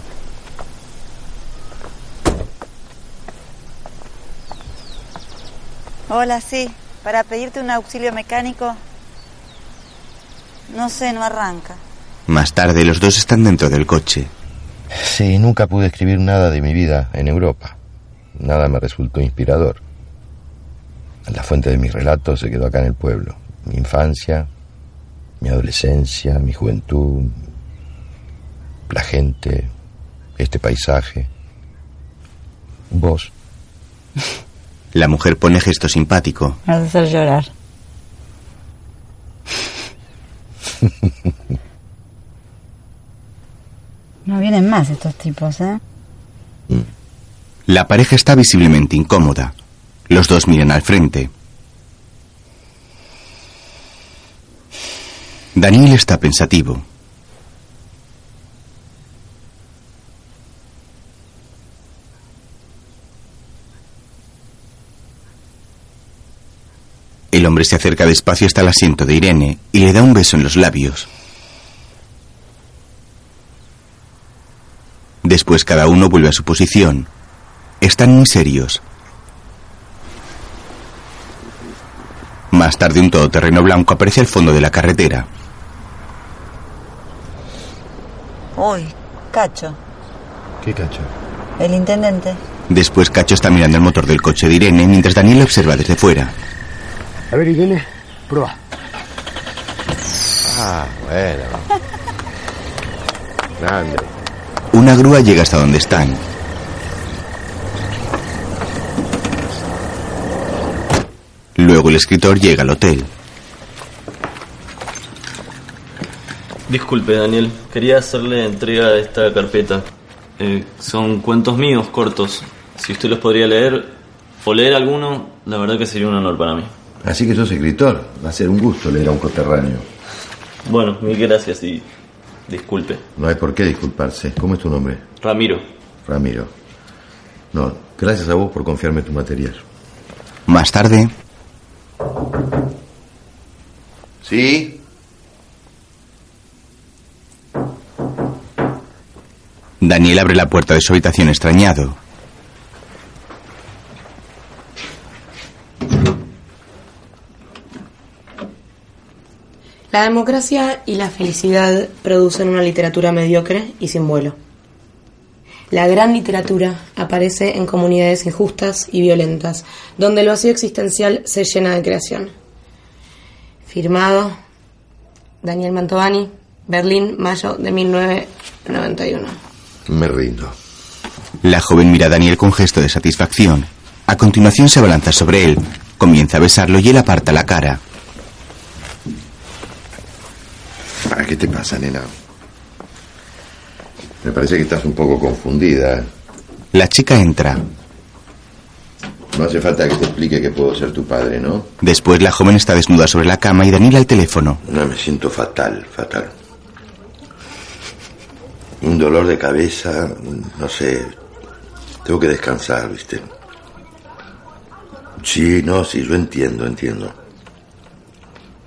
Hola, sí. Para pedirte un auxilio mecánico. No sé, no arranca. Más tarde los dos están dentro del coche. Sí, nunca pude escribir nada de mi vida en Europa. Nada me resultó inspirador. La fuente de mis relatos se quedó acá en el pueblo. Mi infancia, mi adolescencia, mi juventud, la gente, este paisaje. Vos, <laughs> La mujer pone gesto simpático. Me vas a hacer llorar. <laughs> No vienen más estos tipos, ¿eh? La pareja está visiblemente incómoda. Los dos miran al frente. Daniel está pensativo. El hombre se acerca despacio hasta el asiento de Irene y le da un beso en los labios. Después cada uno vuelve a su posición. Están muy serios. Más tarde un todoterreno blanco aparece al fondo de la carretera. Uy, Cacho, ¿Qué cacho? el intendente. Después Cacho está mirando el motor del coche de Irene mientras Daniel observa desde fuera. A ver, Irene, prueba. Ah, bueno. Grande. Una grúa llega hasta donde están. Luego el escritor llega al hotel. Disculpe, Daniel. Quería hacerle entrega de esta carpeta. Eh, son cuentos míos cortos. Si usted los podría leer o leer alguno, la verdad que sería un honor para mí. Así que sos escritor. Va a ser un gusto leer a un coterráneo. Bueno, mil gracias y disculpe. No hay por qué disculparse. ¿Cómo es tu nombre? Ramiro. Ramiro. No, gracias a vos por confiarme tu material. Más tarde, ¿Sí? Daniel abre la puerta de su habitación extrañado. La democracia y la felicidad producen una literatura mediocre y sin vuelo. La gran literatura aparece en comunidades injustas y violentas, donde el vacío existencial se llena de creación. Firmado Daniel Mantovani, Berlín, mayo de 1991. Me rindo. La joven mira a Daniel con gesto de satisfacción. A continuación se abalanza sobre él, comienza a besarlo y él aparta la cara. Ah, ¿Qué te pasa, nena? Me parece que estás un poco confundida. ¿eh? La chica entra. No hace falta que te explique que puedo ser tu padre, ¿no? Después la joven está desnuda sobre la cama y Daniel al teléfono. No, me siento fatal, fatal. Un dolor de cabeza, no sé. Tengo que descansar, ¿viste? Sí, no, sí, yo entiendo, entiendo.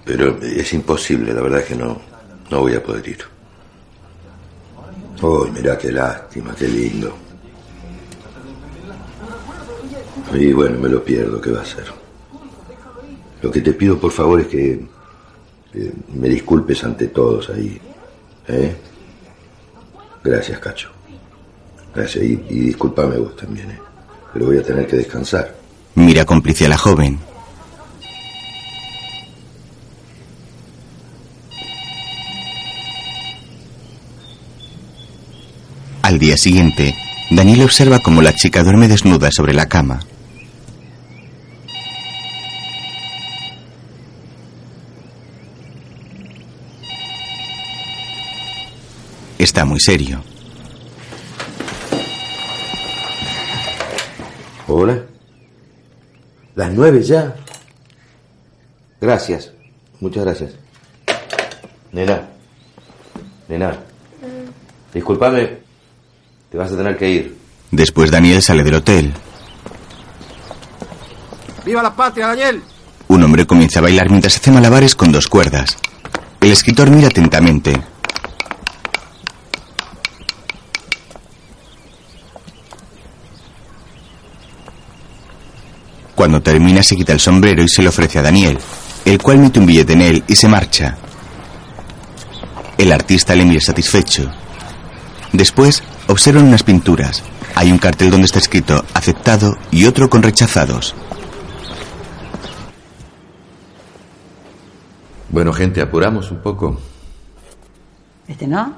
Pero es imposible, la verdad es que no, no voy a poder ir. Uy, mirá qué lástima, qué lindo. Y bueno, me lo pierdo, ¿qué va a ser? Lo que te pido, por favor, es que me disculpes ante todos ahí. ¿eh? Gracias, Cacho. Gracias, y, y discúlpame vos también, ¿eh? Pero voy a tener que descansar. Mira cómplice a la joven. Al día siguiente, Daniel observa cómo la chica duerme desnuda sobre la cama. Está muy serio. Hola. Las nueve ya. Gracias. Muchas gracias. Nena. Nena. Discúlpame. Te vas a tener que ir. Después Daniel sale del hotel. ¡Viva la patria, Daniel! Un hombre comienza a bailar mientras hace malabares con dos cuerdas. El escritor mira atentamente. Cuando termina se quita el sombrero y se le ofrece a Daniel, el cual mete un billete en él y se marcha. El artista le mira satisfecho. Después observan unas pinturas. Hay un cartel donde está escrito aceptado y otro con rechazados. Bueno, gente, apuramos un poco. ¿Este no?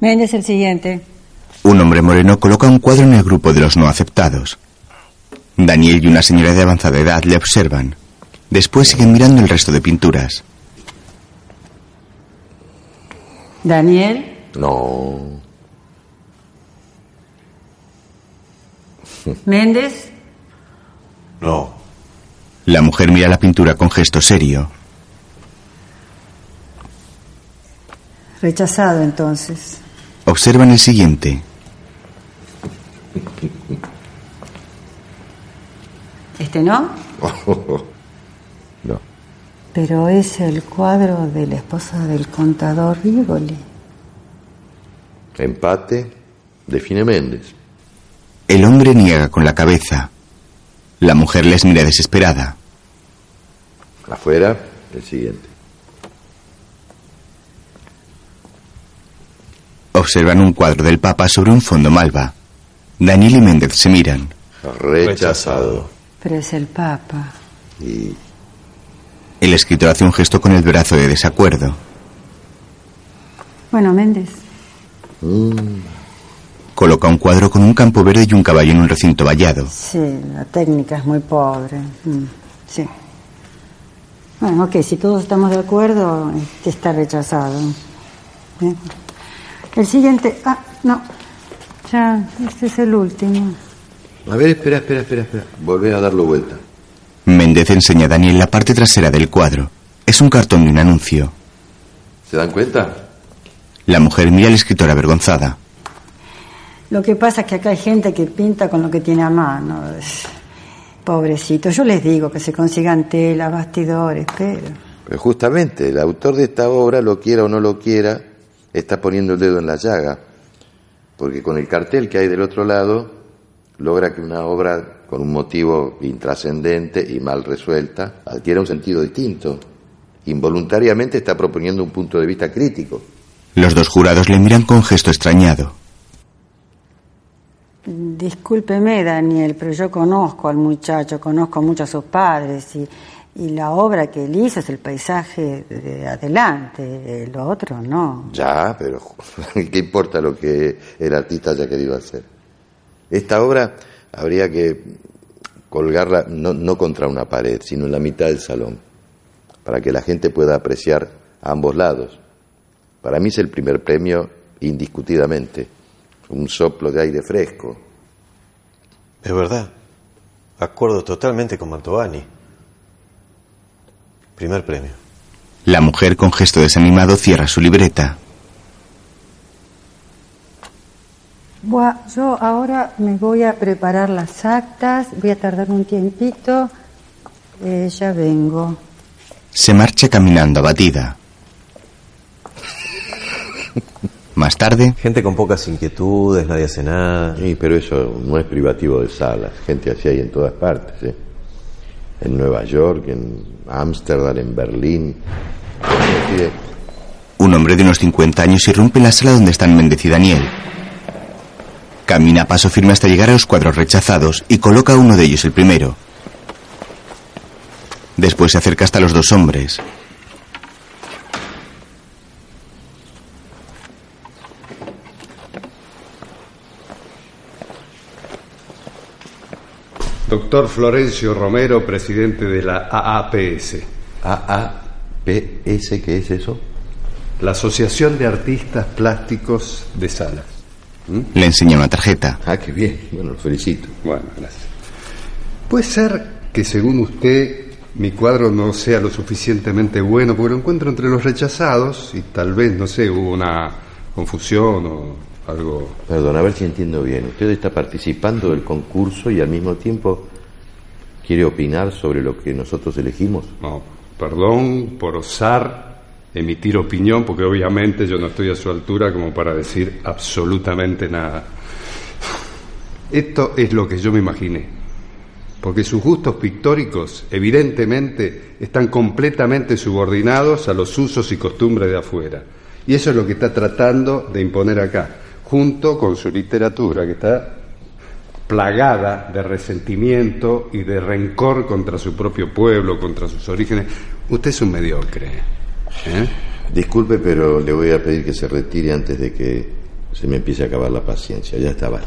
Méndez el siguiente. Un hombre moreno coloca un cuadro en el grupo de los no aceptados. Daniel y una señora de avanzada edad le observan. Después siguen mirando el resto de pinturas. Daniel, No. <laughs> Méndez, No. La mujer mira la pintura con gesto serio. rechazado entonces. Observan el siguiente. ¿Este no? <laughs> no. Pero es el cuadro de la esposa del contador Rigoli. Empate. Define Méndez. El hombre niega con la cabeza. La mujer les mira desesperada. Afuera, el siguiente. Observan un cuadro del Papa sobre un fondo malva. Daniel y Méndez se miran. Rechazado. Pero es el Papa. Y El escritor hace un gesto con el brazo de desacuerdo. Bueno, Méndez, Coloca un cuadro con un campo verde y un caballo en un recinto vallado. sí, la técnica es muy pobre. Mm, sí. Bueno, ok, si todos estamos de acuerdo, este está rechazado. Bien. El siguiente. Ah, no. Ya, este es el último. A ver, espera, espera, espera, espera. Volvé a darlo vuelta. Méndez enseña a Daniel la parte trasera del cuadro. Es un cartón de un anuncio. ¿Se dan cuenta? La mujer mira al escritor avergonzada. Lo que pasa es que acá hay gente que pinta con lo que tiene a mano. Pobrecito. Yo les digo que se consigan telas, bastidores, pero. Pero justamente, el autor de esta obra, lo quiera o no lo quiera, está poniendo el dedo en la llaga. Porque con el cartel que hay del otro lado, logra que una obra con un motivo intrascendente y mal resuelta adquiera un sentido distinto. Involuntariamente está proponiendo un punto de vista crítico. Los dos jurados le miran con gesto extrañado. Discúlpeme, Daniel, pero yo conozco al muchacho, conozco mucho a sus padres y, y la obra que él hizo es el paisaje de adelante, lo otro no. Ya, pero <laughs> ¿qué importa lo que el artista haya querido hacer? Esta obra habría que colgarla no, no contra una pared, sino en la mitad del salón, para que la gente pueda apreciar a ambos lados. Para mí es el primer premio indiscutidamente, un soplo de aire fresco. Es verdad. Acuerdo totalmente con Mantovani. Primer premio. La mujer con gesto desanimado cierra su libreta. Buah, yo ahora me voy a preparar las actas, voy a tardar un tiempito, eh, ya vengo. Se marcha caminando abatida. Más tarde, Gente con pocas inquietudes, nadie hace nada. Sí, pero eso no es privativo de salas, gente así hay en todas partes, ¿eh? En Nueva York, en Ámsterdam, en Berlín. Decide, un hombre de unos 50 años irrumpe en la sala donde están Méndez y Daniel. Camina a paso firme hasta llegar a los cuadros rechazados y coloca uno de ellos el primero. Después se acerca hasta los dos hombres. Doctor Florencio Romero, presidente de la AAPS. ¿AAPS qué es eso? La Asociación de Artistas Plásticos de Salas. Le enseña una tarjeta. Ah, qué bien. Bueno, lo felicito. Bueno, gracias. Puede ser que según usted mi cuadro no sea lo suficientemente bueno porque lo encuentro entre los rechazados y tal vez, no sé, hubo una confusión o algo. Perdón, a ver si entiendo bien. Usted está participando del concurso y al mismo tiempo quiere opinar sobre lo que nosotros elegimos. No, perdón por osar emitir opinión porque obviamente yo no estoy a su altura como para decir absolutamente nada. Esto es lo que yo me imaginé. Porque sus gustos pictóricos evidentemente están completamente subordinados a los usos y costumbres de afuera. Y eso es lo que está tratando de imponer acá, junto con su literatura, que está plagada de resentimiento y de rencor contra su propio pueblo, contra sus orígenes. Usted es un mediocre. ¿eh? Disculpe, pero le voy a pedir que se retire antes de que se me empiece a acabar la paciencia. Ya está, vale.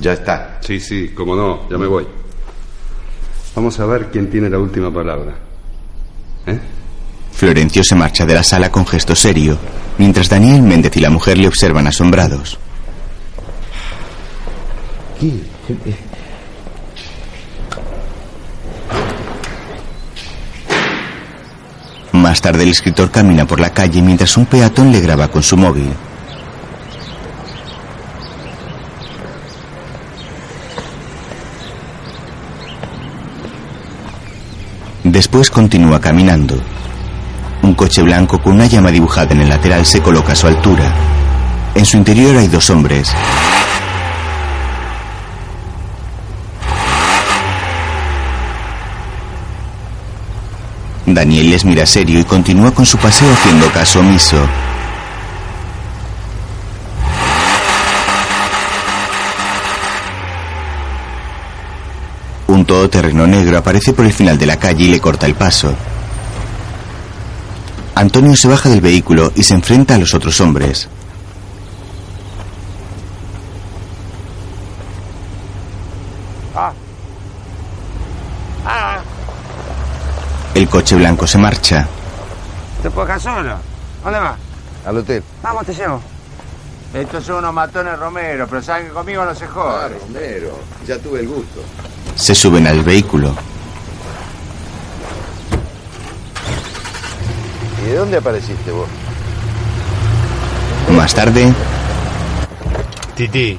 Ya está. Sí, sí, como no, ya me voy. Vamos a ver quién tiene la última palabra. ¿Eh? Florencio se marcha de la sala con gesto serio, mientras Daniel Méndez y la mujer le observan asombrados. Más tarde el escritor camina por la calle mientras un peatón le graba con su móvil. Después continúa caminando. Un coche blanco con una llama dibujada en el lateral se coloca a su altura. En su interior hay dos hombres. Daniel les mira serio y continúa con su paseo haciendo caso omiso. Un todoterreno negro aparece por el final de la calle y le corta el paso. Antonio se baja del vehículo y se enfrenta a los otros hombres. Ah. Ah. El coche blanco se marcha. ¿Te puedo dejar solo? ¿Dónde vas? Al hotel. Vamos, te llevo. Estos son unos matones Romero, pero saben que conmigo no se jode. Ah, Romero, ya tuve el gusto. Se suben al vehículo. ¿Y de dónde apareciste vos? Más tarde, Titi,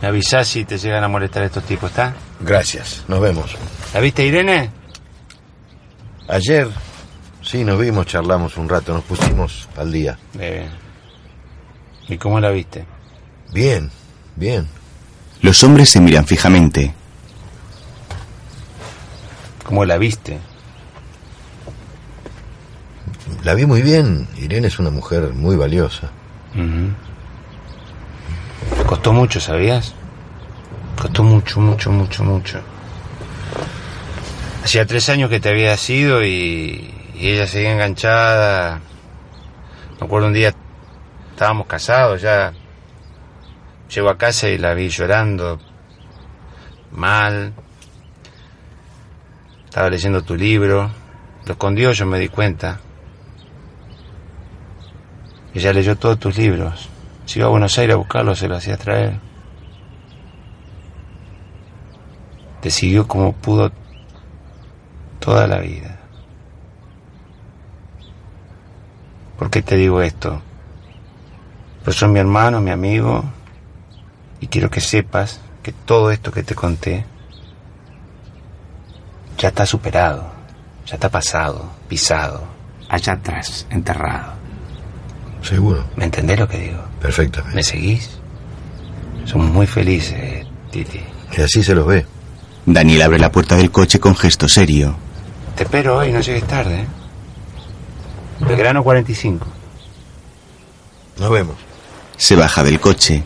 me avisás si te llegan a molestar estos tipos, ¿está? Gracias, nos vemos. ¿La viste, Irene? Ayer, sí, nos vimos, charlamos un rato, nos pusimos al día. Eh, ¿Y cómo la viste? Bien, bien. los hombres se miran fijamente. ¿Cómo la viste? La vi muy bien. Irene es una mujer muy valiosa. Ujú. Costó mucho, ¿sabías? Costó mucho, mucho, mucho, mucho. Hacía tres años que te había ido y, y ella seguía enganchada. Me acuerdo un día, estábamos casados ya. Llego a casa y la vi llorando. Mal. Estaba leyendo tu libro. Lo escondió, yo me di cuenta. Ella leyó todos tus libros. Si iba a Buenos Aires a buscarlos, se los hacía traer. Te siguió como pudo toda la vida. ¿Por qué te digo esto? Pues son mi hermano, mi amigo, y quiero que sepas que todo esto que te conté ya está superado, ya está pasado, pisado, allá atrás, enterrado. Seguro. ¿Me entendés lo que digo? Perfectamente. ¿Me seguís? Somos muy felices, Titi. Que así se los ve. Daniel abre la puerta del coche con gesto serio. Te espero hoy, no llegues tarde. ¿eh? Belgrano 45. Nos vemos. Se baja del coche.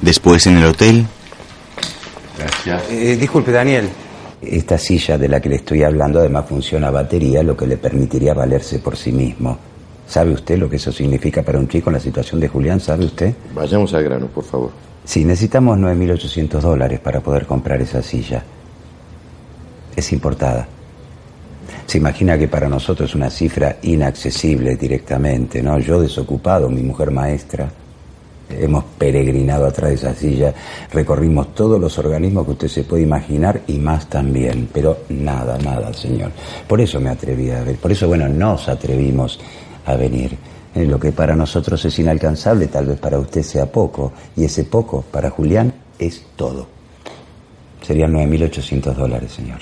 Después en el hotel, Gracias. Eh, disculpe, Daniel. Esta silla de la que le estoy hablando además funciona a batería, lo que le permitiría valerse por sí mismo. ¿Sabe usted lo que eso significa para un chico en la situación de Julián? ¿Sabe usted? Vayamos al grano, por favor. Sí, necesitamos 9.800 dólares para poder comprar esa silla. Es importada. Se imagina que para nosotros es una cifra inaccesible directamente, ¿no? Yo desocupado, mi mujer maestra, hemos peregrinado atrás de esa silla, recorrimos todos los organismos que usted se puede imaginar y más también, pero nada, nada, señor. Por eso me atreví a ver, por eso, bueno, nos atrevimos a venir. Eh, Lo que para nosotros es inalcanzable, tal vez para usted sea poco, y ese poco para Julián es todo. Serían 9.800 dólares, señor.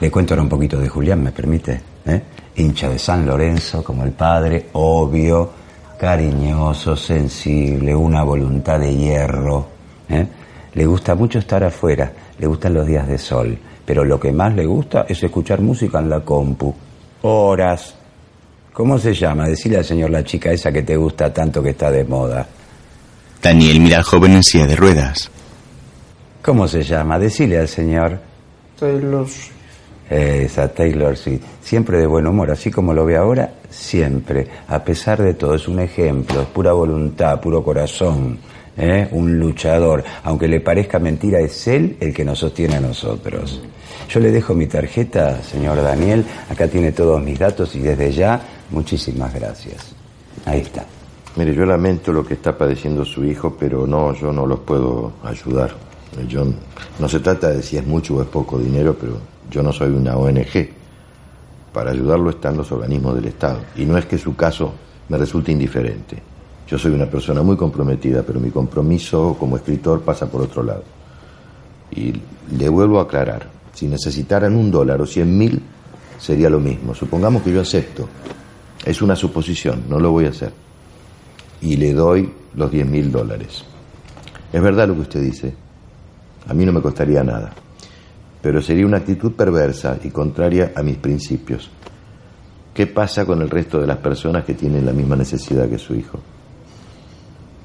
Le cuento ahora un poquito de Julián, ¿me permite? ¿Eh? Hincha de San Lorenzo, como el padre, obvio, cariñoso, sensible, una voluntad de hierro. ¿eh? Le gusta mucho estar afuera, le gustan los días de sol, pero lo que más le gusta es escuchar música en la compu. Horas. ¿Cómo se llama? Decile al señor la chica esa que te gusta tanto que está de moda. Daniel mira al joven en silla de ruedas. ¿Cómo se llama? Decile al señor. Taylor. Esa Taylor, sí. Siempre de buen humor, así como lo ve ahora, siempre. A pesar de todo, es un ejemplo, es pura voluntad, puro corazón. ¿eh? Un luchador. Aunque le parezca mentira, es él el que nos sostiene a nosotros. Yo le dejo mi tarjeta, señor Daniel. Acá tiene todos mis datos y desde ya, muchísimas gracias. Ahí está. Mire, yo lamento lo que está padeciendo su hijo, pero no, yo no los puedo ayudar. Yo, no se trata de si es mucho o es poco dinero, pero yo no soy una ONG. Para ayudarlo están los organismos del Estado. Y no es que su caso me resulte indiferente. Yo soy una persona muy comprometida, pero mi compromiso como escritor pasa por otro lado. Y le vuelvo a aclarar, si necesitaran un dólar o cien mil, sería lo mismo. Supongamos que yo acepto. Es una suposición, no lo voy a hacer. Y le doy los diez mil dólares. Es verdad lo que usted dice. A mí no me costaría nada. Pero sería una actitud perversa y contraria a mis principios. ¿Qué pasa con el resto de las personas que tienen la misma necesidad que su hijo?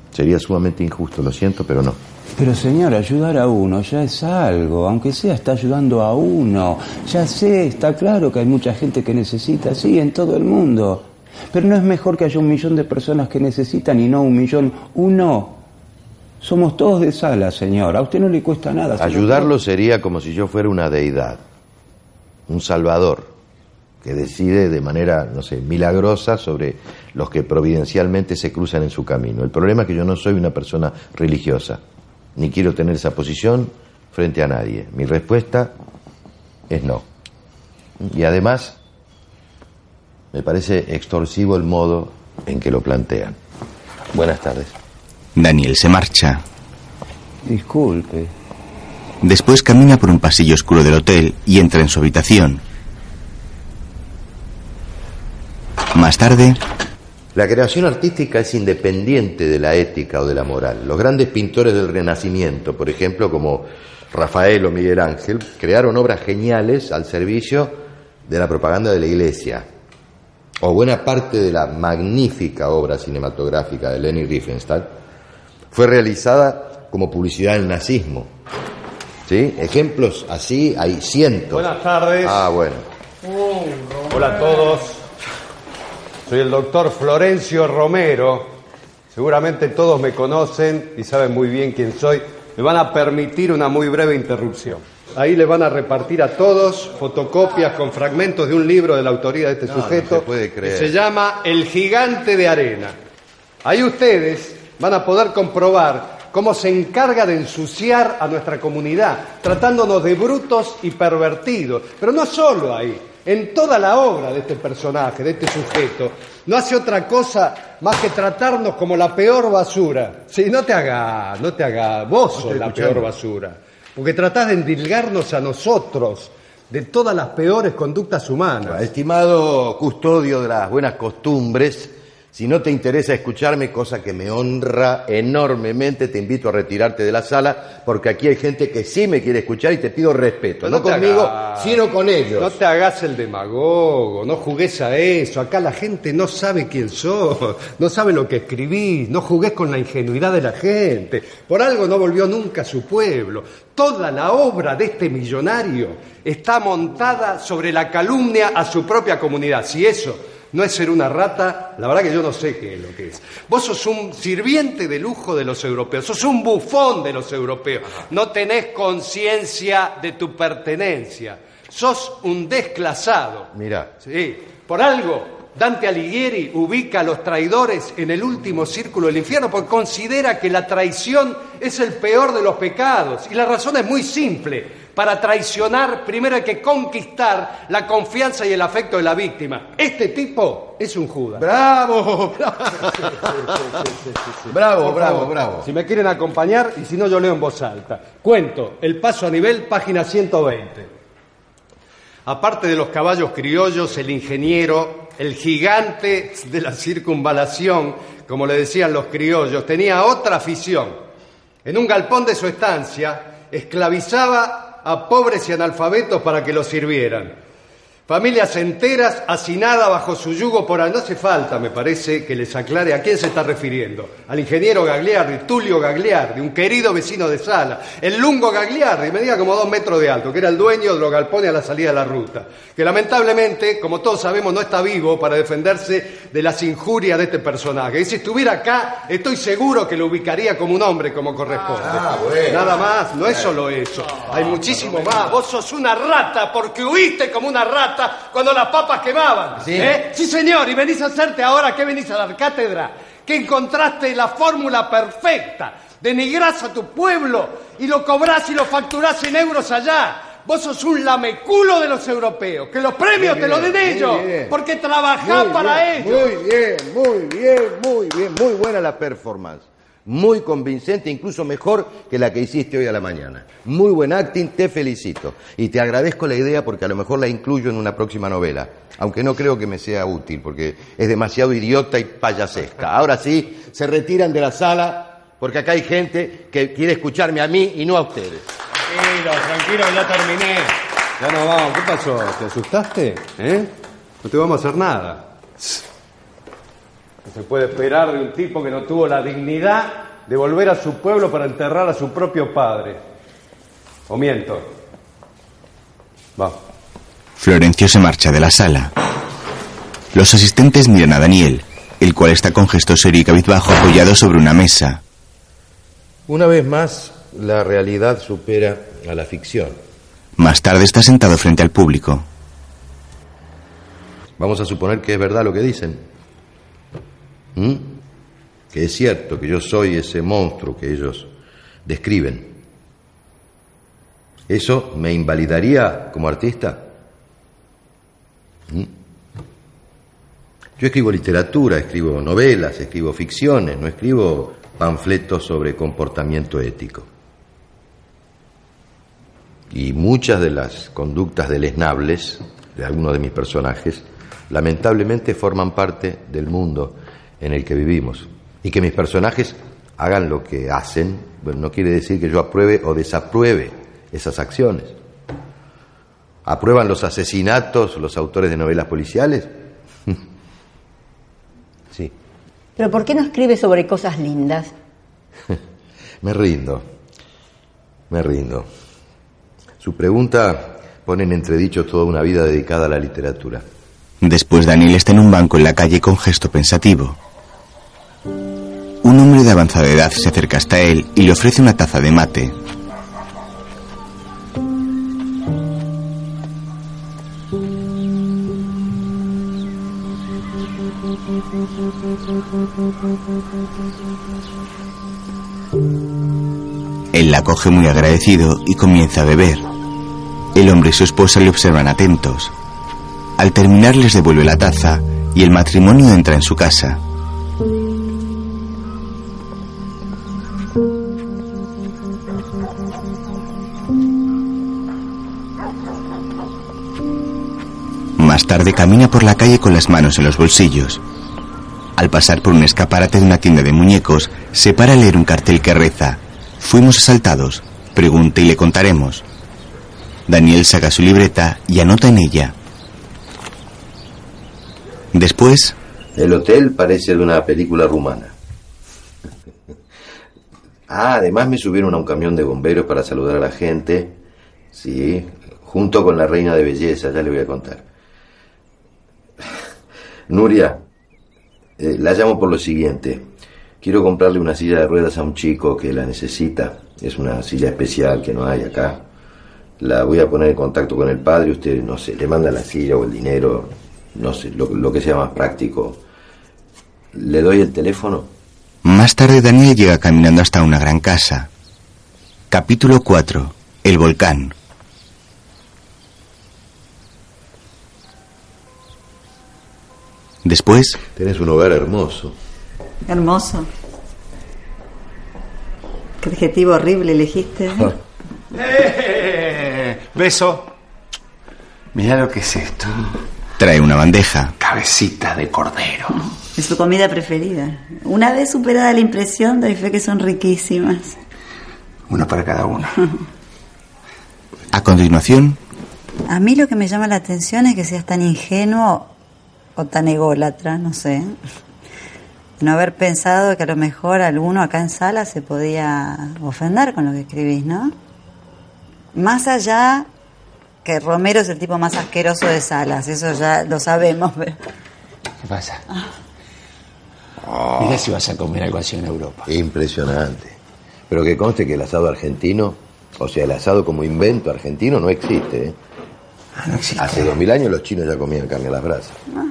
Sería sumamente injusto, lo siento, pero no. Pero señor, ayudar a uno ya es algo, aunque sea está ayudando a uno. Ya sé, está claro que hay mucha gente que necesita, sí, en todo el mundo. Pero no es mejor que haya un millón de personas que necesitan y no un millón, uno. Somos todos de sala, señor. A usted no le cuesta nada. Ayudarlo sería como si yo fuera una deidad, un salvador, que decide de manera, no sé, milagrosa sobre los que providencialmente se cruzan en su camino. El problema es que yo no soy una persona religiosa, ni quiero tener esa posición frente a nadie. Mi respuesta es no. Y además, me parece extorsivo el modo en que lo plantean. Buenas tardes. Daniel se marcha. Disculpe. Después camina por un pasillo oscuro del hotel y entra en su habitación. Más tarde, La creación artística es independiente de la ética o de la moral. Los grandes pintores del Renacimiento, por ejemplo, como Rafael o Miguel Ángel, crearon obras geniales al servicio de la propaganda de la Iglesia. O buena parte de la magnífica obra cinematográfica de Leni Riefenstahl fue realizada como publicidad del nazismo. ¿Sí? Ejemplos así hay cientos. Buenas tardes. Ah, bueno. Hola a todos. Soy el doctor Florencio Romero. Seguramente todos me conocen y saben muy bien quién soy. Me van a permitir una muy breve interrupción. Ahí le van a repartir a todos fotocopias con fragmentos de un libro de la autoría de este No, no sujeto se puede creer. que se llama El gigante de arena. Ahí ustedes van a poder comprobar cómo se encarga de ensuciar a nuestra comunidad, tratándonos de brutos y pervertidos. Pero no solo ahí, en toda la obra de este personaje, de este sujeto, no hace otra cosa más que tratarnos como la peor basura. Sí, no te hagas, no te hagas, vos sos la escuchando. peor basura. Porque tratás de endilgarnos a nosotros de todas las peores conductas humanas. Estimado custodio de las buenas costumbres, si no te interesa escucharme, cosa que me honra enormemente, te invito a retirarte de la sala, porque aquí hay gente que sí me quiere escuchar y te pido respeto, no, conmigo, hagas- sino con ellos. No te hagas el demagogo, no jugues a eso. Acá la gente no sabe quién sos, no sabe lo que escribís, no jugues con la ingenuidad de la gente. Por algo no volvió nunca a su pueblo. Toda la obra de este millonario está montada sobre la calumnia a su propia comunidad. Si eso no es ser una rata, la verdad que yo no sé qué es lo que es. Vos sos un sirviente de lujo de los europeos, sos un bufón de los europeos, no tenés conciencia de tu pertenencia, sos un desclasado. Mira, Sí, por algo Dante Alighieri ubica a los traidores en el último círculo del infierno porque considera que la traición es el peor de los pecados. Y la razón es muy simple. Para traicionar, primero hay que conquistar la confianza y el afecto de la víctima. Este tipo es un Judas. ¡Bravo! <laughs> Bravo, bravo, favor, bravo. Si me quieren acompañar, y si no, yo leo en voz alta. Cuento, el paso a nivel, página 120. Aparte de los caballos criollos, el ingeniero, el gigante de la circunvalación, como le decían los criollos, tenía otra afición. En un galpón de su estancia, esclavizaba a pobres y analfabetos para que lo sirvieran. Familias enteras hacinadas bajo su yugo por... No hace falta, me parece, que les aclare a quién se está refiriendo. Al ingeniero Gagliardi, Tulio Gagliardi, un querido vecino de Sala. El lungo Gagliardi, medía como dos metros de alto, que era el dueño de los galpones a la salida de la ruta. Que lamentablemente, como todos sabemos, no está vivo para defenderse de las injurias de este personaje. Y si estuviera acá, estoy seguro que lo ubicaría como un hombre, como corresponde. Ah, bueno. Nada más, no es solo eso. Hay muchísimo más. Vos sos una rata porque huiste como una rata cuando las papas quemaban. Sí. ¿Eh? Sí, señor, y venís a hacerte ahora que venís a dar cátedra, que encontraste la fórmula perfecta. Denigrás a tu pueblo y lo cobrás y lo facturás en euros allá. Vos sos un lameculo de los europeos, que los premios te los den ellos, bien. porque trabajás Muy para bien, ellos. Muy bien, muy bien, muy bien. Muy buena la performance. Muy convincente, incluso mejor que la que hiciste hoy a la mañana. Muy buen acting, te felicito. Y te agradezco la idea porque a lo mejor la incluyo en una próxima novela. Aunque no creo que me sea útil porque es demasiado idiota y payasesca. Ahora sí, se retiran de la sala porque acá hay gente que quiere escucharme a mí y no a ustedes. Tranquilo, tranquilo, ya terminé. Ya no vamos. ¿Qué pasó? ¿Te asustaste? ¿Eh? No te vamos a hacer nada. No se puede esperar de un tipo que no tuvo la dignidad de volver a su pueblo para enterrar a su propio padre. ¿O miento? Va. Florencio se marcha de la sala. Los asistentes miran a Daniel, el cual está con gesto serio y cabizbajo apoyado sobre una mesa. Una vez más, la realidad supera a la ficción. Más tarde está sentado frente al público. Vamos a suponer que es verdad lo que dicen. ¿Mm? Que es cierto que yo soy ese monstruo que ellos describen. ¿Eso me invalidaría como artista? ¿Mm? Yo escribo literatura, escribo novelas, escribo ficciones, no escribo panfletos sobre comportamiento ético. Y muchas de las conductas deleznables de algunos de mis personajes lamentablemente forman parte del mundo en el que vivimos. Y que mis personajes hagan lo que hacen, bueno, no quiere decir que yo apruebe o desapruebe esas acciones. ¿Aprueban los asesinatos los autores de novelas policiales? <laughs> sí, Pero ¿por qué no escribe sobre cosas lindas? <laughs> me rindo, me rindo. Su pregunta pone en entredicho toda una vida dedicada a la literatura. Después Daniel está en un banco en la calle con gesto pensativo. Un hombre de avanzada edad se acerca hasta él y le ofrece una taza de mate. Él la coge muy agradecido y comienza a beber. El hombre y su esposa le observan atentos. Al terminar les devuelve la taza y el matrimonio entra en su casa. Tarde camina por la calle con las manos en los bolsillos. Al pasar por un escaparate de una tienda de muñecos, se para a leer un cartel que reza: Fuimos asaltados. Pregunte y le contaremos. Daniel saca su libreta y anota en ella. Después, El hotel parece de una película rumana. Ah, además me subieron a un camión de bomberos para saludar a la gente. Sí, junto con la reina de belleza, ya le voy a contar. Nuria, eh, la llamo por lo siguiente. Quiero comprarle una silla de ruedas a un chico que la necesita. Es una silla especial que no hay acá. La voy a poner en contacto con el padre. Usted, no sé, le manda la silla o el dinero. No sé, lo, lo que sea más práctico. ¿Le doy el teléfono? más tarde Daniel llega caminando hasta una gran casa. Capítulo 4. El volcán. Después, Tenés un hogar hermoso. Hermoso. Qué adjetivo horrible elegiste. ¿eh? Eh, beso. Mira lo que es esto. trae una bandeja. Cabecita de cordero. Es su comida preferida. Una vez superada la impresión, doy fe que son riquísimas. Uno para cada uno. A continuación, A mí lo que me llama la atención es que seas tan ingenuo o tan ególatra, no sé. No haber pensado que a lo mejor alguno acá en sala se podía ofender con lo que escribís, ¿no? Más allá que Romero es el tipo más asqueroso de salas, eso ya lo sabemos. pero- ¿Qué pasa? Mira si vas a comer algo así en Europa. Impresionante. Pero que conste que el asado argentino, o sea, el asado como invento argentino no existe. ¿eh? Hace dos mil años los chinos ya comían carne a las brasas. Ah,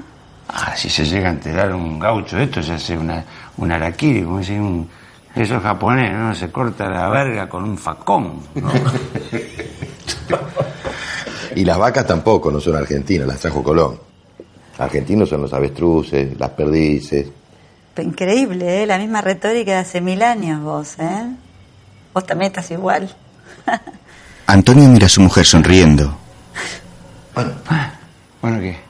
si se llega a enterar un gaucho de esto, se hace una, un araquiri, como dice un... Eso es japonés, ¿no? Se corta la verga con un facón, ¿no? <laughs> Y las vacas tampoco no son argentinas, las trajo Colón. Argentinos son los avestruces, las perdices. Increíble, ¿eh? La misma retórica de hace mil años vos, ¿eh? Vos también estás igual. <laughs> Antonio mira a su mujer sonriendo. Bueno, ¿qué?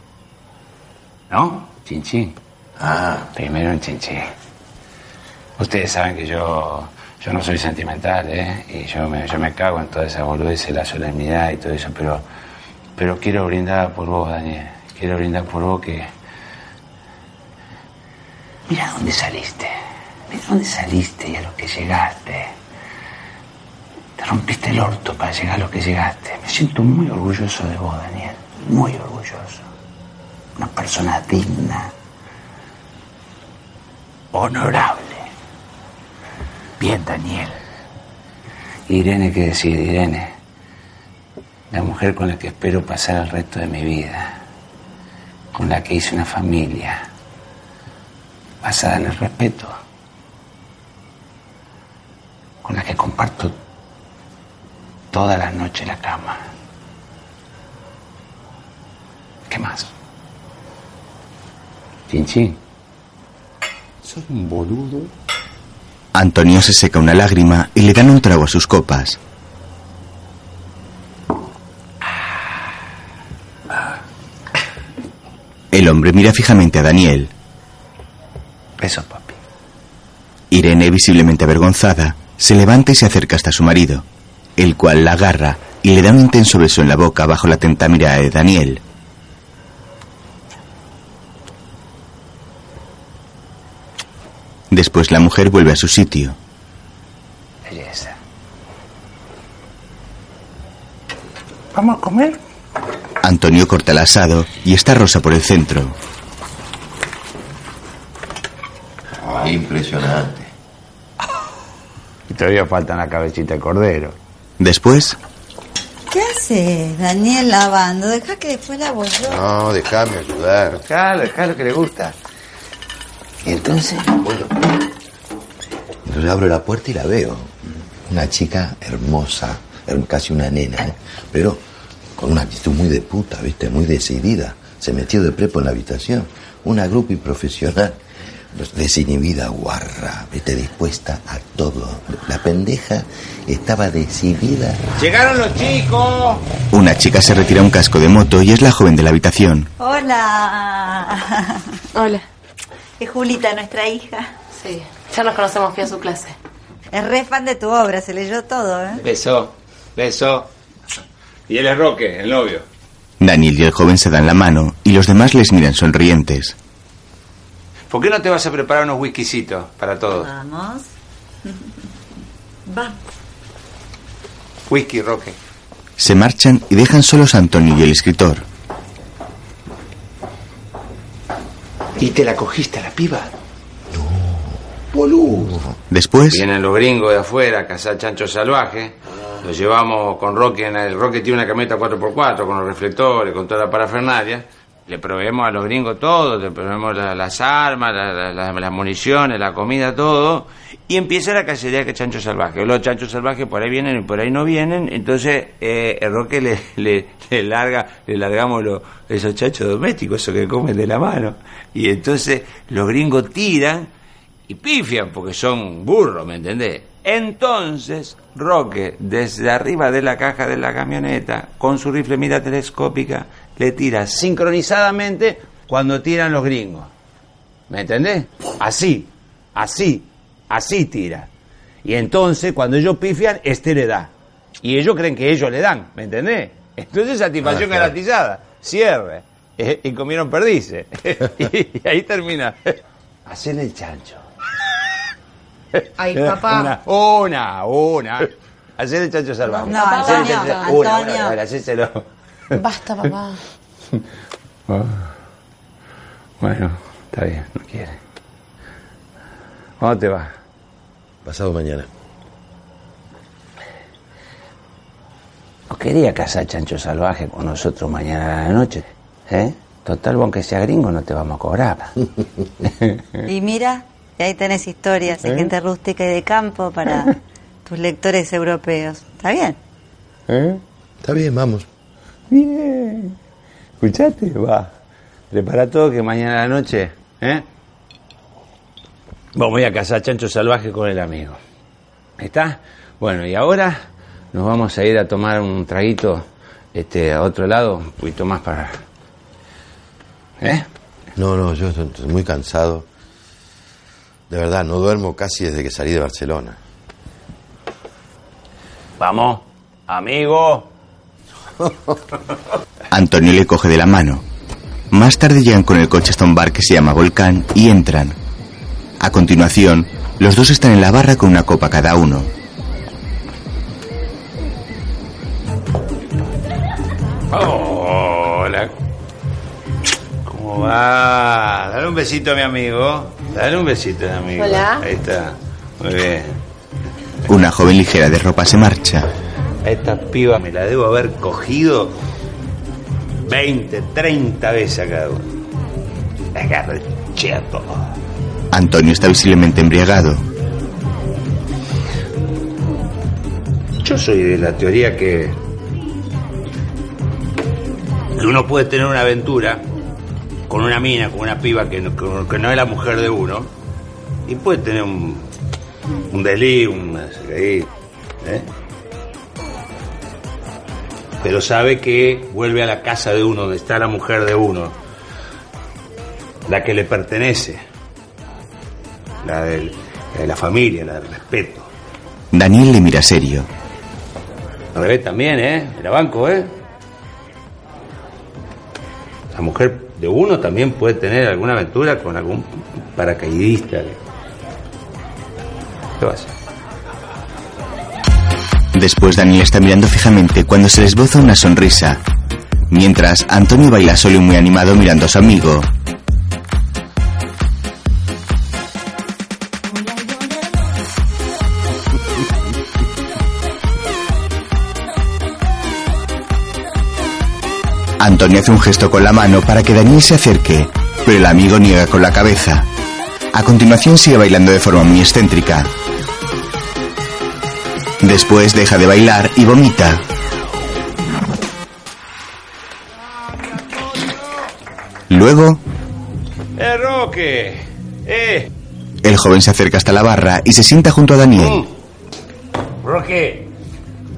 ¿No? Chinchín. Ah. Primero un chinchín. Ustedes saben que yo, yo no soy sentimental, ¿eh? Y yo me, yo me cago en toda esa boludez, la solemnidad y todo eso, pero, pero quiero brindar por vos, Daniel. Quiero brindar por vos que... Mira dónde saliste. Mira dónde saliste y a lo que llegaste. Te rompiste el orto para llegar a lo que llegaste. Me siento muy orgulloso de vos, Daniel. Muy orgulloso. Una persona digna. Honorable. Bien, Daniel. Irene, ¿qué decir? Irene. La mujer con la que espero pasar el resto de mi vida. Con la que hice una familia. Basada en el respeto. Con la que comparto todas las noches la cama. ¿Qué más? Chinchín. Soy un boludo. Antonio se seca una lágrima y le dan un trago a sus copas. El hombre mira fijamente a Daniel. Besos, papi. Irene, visiblemente avergonzada, se levanta y se acerca hasta su marido, el cual la agarra y le da un intenso beso en la boca bajo la atenta mirada de Daniel. Después la mujer vuelve a su sitio. Belleza. ¿Vamos a comer? Antonio corta el asado y está Rosa por el centro. Impresionante. Y todavía faltan la cabecita de cordero. Después, ¿Qué haces, Daniel, lavando? Deja que después lavo yo. No, déjame ayudar. Claro, dejalo que le gusta. Y entonces, bueno, entonces abro la puerta y la veo. Una chica hermosa, her- casi una nena, ¿eh? pero con una actitud muy de puta, ¿viste? Muy decidida. Se metió de prepo en la habitación. Una grupo profesional, desinhibida, guarra, ¿viste? Dispuesta a todo. La pendeja estaba decidida. ¡Llegaron los chicos! una chica se retira un casco de moto y es la joven de la habitación. Hola. Hola. Es Julita, nuestra hija. Sí, ya nos conocemos, fui a su clase. Es re fan de tu obra, se leyó todo, ¿eh? Beso, beso. Y él es Roque, el novio. Daniel y el joven se dan la mano y los demás les miran sonrientes. ¿Por qué no te vas a preparar unos whiskycitos para todos? Vamos. <laughs> Va. Whisky, Roque. Se marchan y dejan solos a Antonio y el escritor. ¿Y te la cogiste a la piba? Boludo. Después, Vienen los gringos de afuera a cazar chancho salvaje. Los llevamos con Roque. En el Roque tiene una camioneta 4x4 con los reflectores, con toda la parafernalia. Le proveemos a los gringos todo, le proveemos la- las armas, la- la- la- las municiones, la comida, todo. Y empieza la cacería de chancho salvaje. Los chanchos salvajes por ahí vienen y por ahí no vienen. Entonces eh, Roque <laughs> le larga, le largamos los, esos chanchos domésticos, esos que comen de la mano. Y entonces los gringos tiran y pifian porque son burros, ¿me entendés? Entonces, Roque, desde arriba de la caja de la camioneta, con su rifle mira telescópica, le tira sincronizadamente cuando tiran los gringos. ¿Me entendés? Así, así, así tira. Y entonces, cuando ellos pifian, este le da. Y ellos creen que ellos le dan, ¿me entendés? Entonces satisfacción Ah, claro. garantizada. Cierre. Eh, y comieron perdices. <laughs> y ahí termina. Hacele el chancho. Ay, papá. Una, una, una. Hacer el chancho salvaje. No, Hacele el Antonio, chancho- Una, una, una, hacéselo. Basta, papá. <laughs> Ah. Bueno, está bien, no quiere. ¿Cuándo te vas? Pasado mañana. ¿No quería cazar chancho salvaje con nosotros mañana a la noche? ¿Eh? Total, aunque sea gringo no te vamos a cobrar. Y mira, y ahí tenés historias de ¿Eh? gente rústica y de campo para <laughs> tus lectores europeos. ¿Está bien? ¿Eh? Está bien, vamos. Bien. ¿Escuchaste? Va. Prepara todo que mañana a la noche, ¿eh? Vamos a ir a cazar chancho salvaje con el amigo. ¿Está? Bueno, y ahora nos vamos a ir a tomar un traguito este, a otro lado, un poquito más para... ¿Eh? No, no, yo estoy estoy muy cansado. De verdad, no duermo casi desde que salí de Barcelona. Vamos, amigo. <laughs> Antonio le coge de la mano. Más tarde llegan con el coche hasta un bar que se llama Volcán y entran. A continuación, los dos están en la barra con una copa cada uno. Hola. ¿Cómo va? Dale un besito a mi amigo. Dale un besito a mi amigo. Hola. Ahí está. Muy bien. Una joven ligera de ropa se marcha. A esta piba me la debo haber cogido 20, 30 veces a cada uno. Agarra cheto. Antonio está visiblemente embriagado. Yo soy de la teoría que, uno puede tener una aventura con una mina, con una piba que no, que- que no es la mujer de uno, y puede tener un, un delirio, un ¿eh? Pero sabe que vuelve a la casa de uno, donde está la mujer de uno, la que le pertenece, la, del- la de la familia, la del respeto. Daniel le mira serio. Al revés también, ¿eh? Era banco, ¿eh? La mujer de uno también puede tener alguna aventura con algún paracaidista. ¿Qué va a hacer? Después Daniel está mirando fijamente cuando se les esboza una sonrisa. Mientras, Antonio baila solo y muy animado mirando a su amigo. Antonio hace un gesto con la mano para que Daniel se acerque, pero el amigo niega con la cabeza. A continuación sigue bailando de forma muy excéntrica. Después deja de bailar y vomita. Luego, ¡Eh, Roque! ¡Eh! el joven se acerca hasta la barra y se sienta junto a Daniel. Roque!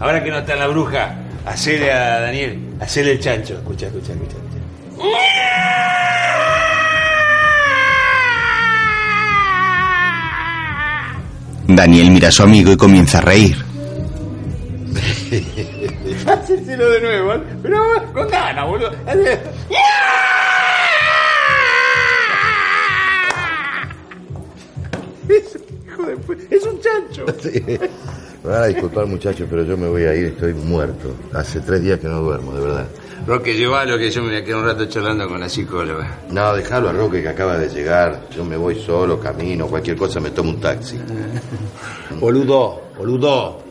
Ahora que no está la bruja, hacele a Daniel, hacele el chancho. Escucha, escucha, escucha. Daniel mira a su amigo y comienza a reír. Hacéselo de nuevo, ¿eh? pero con ganas, boludo. Hacé- Es, hijo de pu- es un chancho. Sí. Me van a disculpar, muchachos, pero yo me voy a ir, estoy muerto. Hace tres días que no duermo, de verdad. Roque, llévalo que yo me voy a quedar un rato charlando con la psicóloga. No, déjalo a Roque que acaba de llegar. Yo me voy solo, camino, cualquier cosa, me tomo un taxi. <laughs> Boludo, boludo.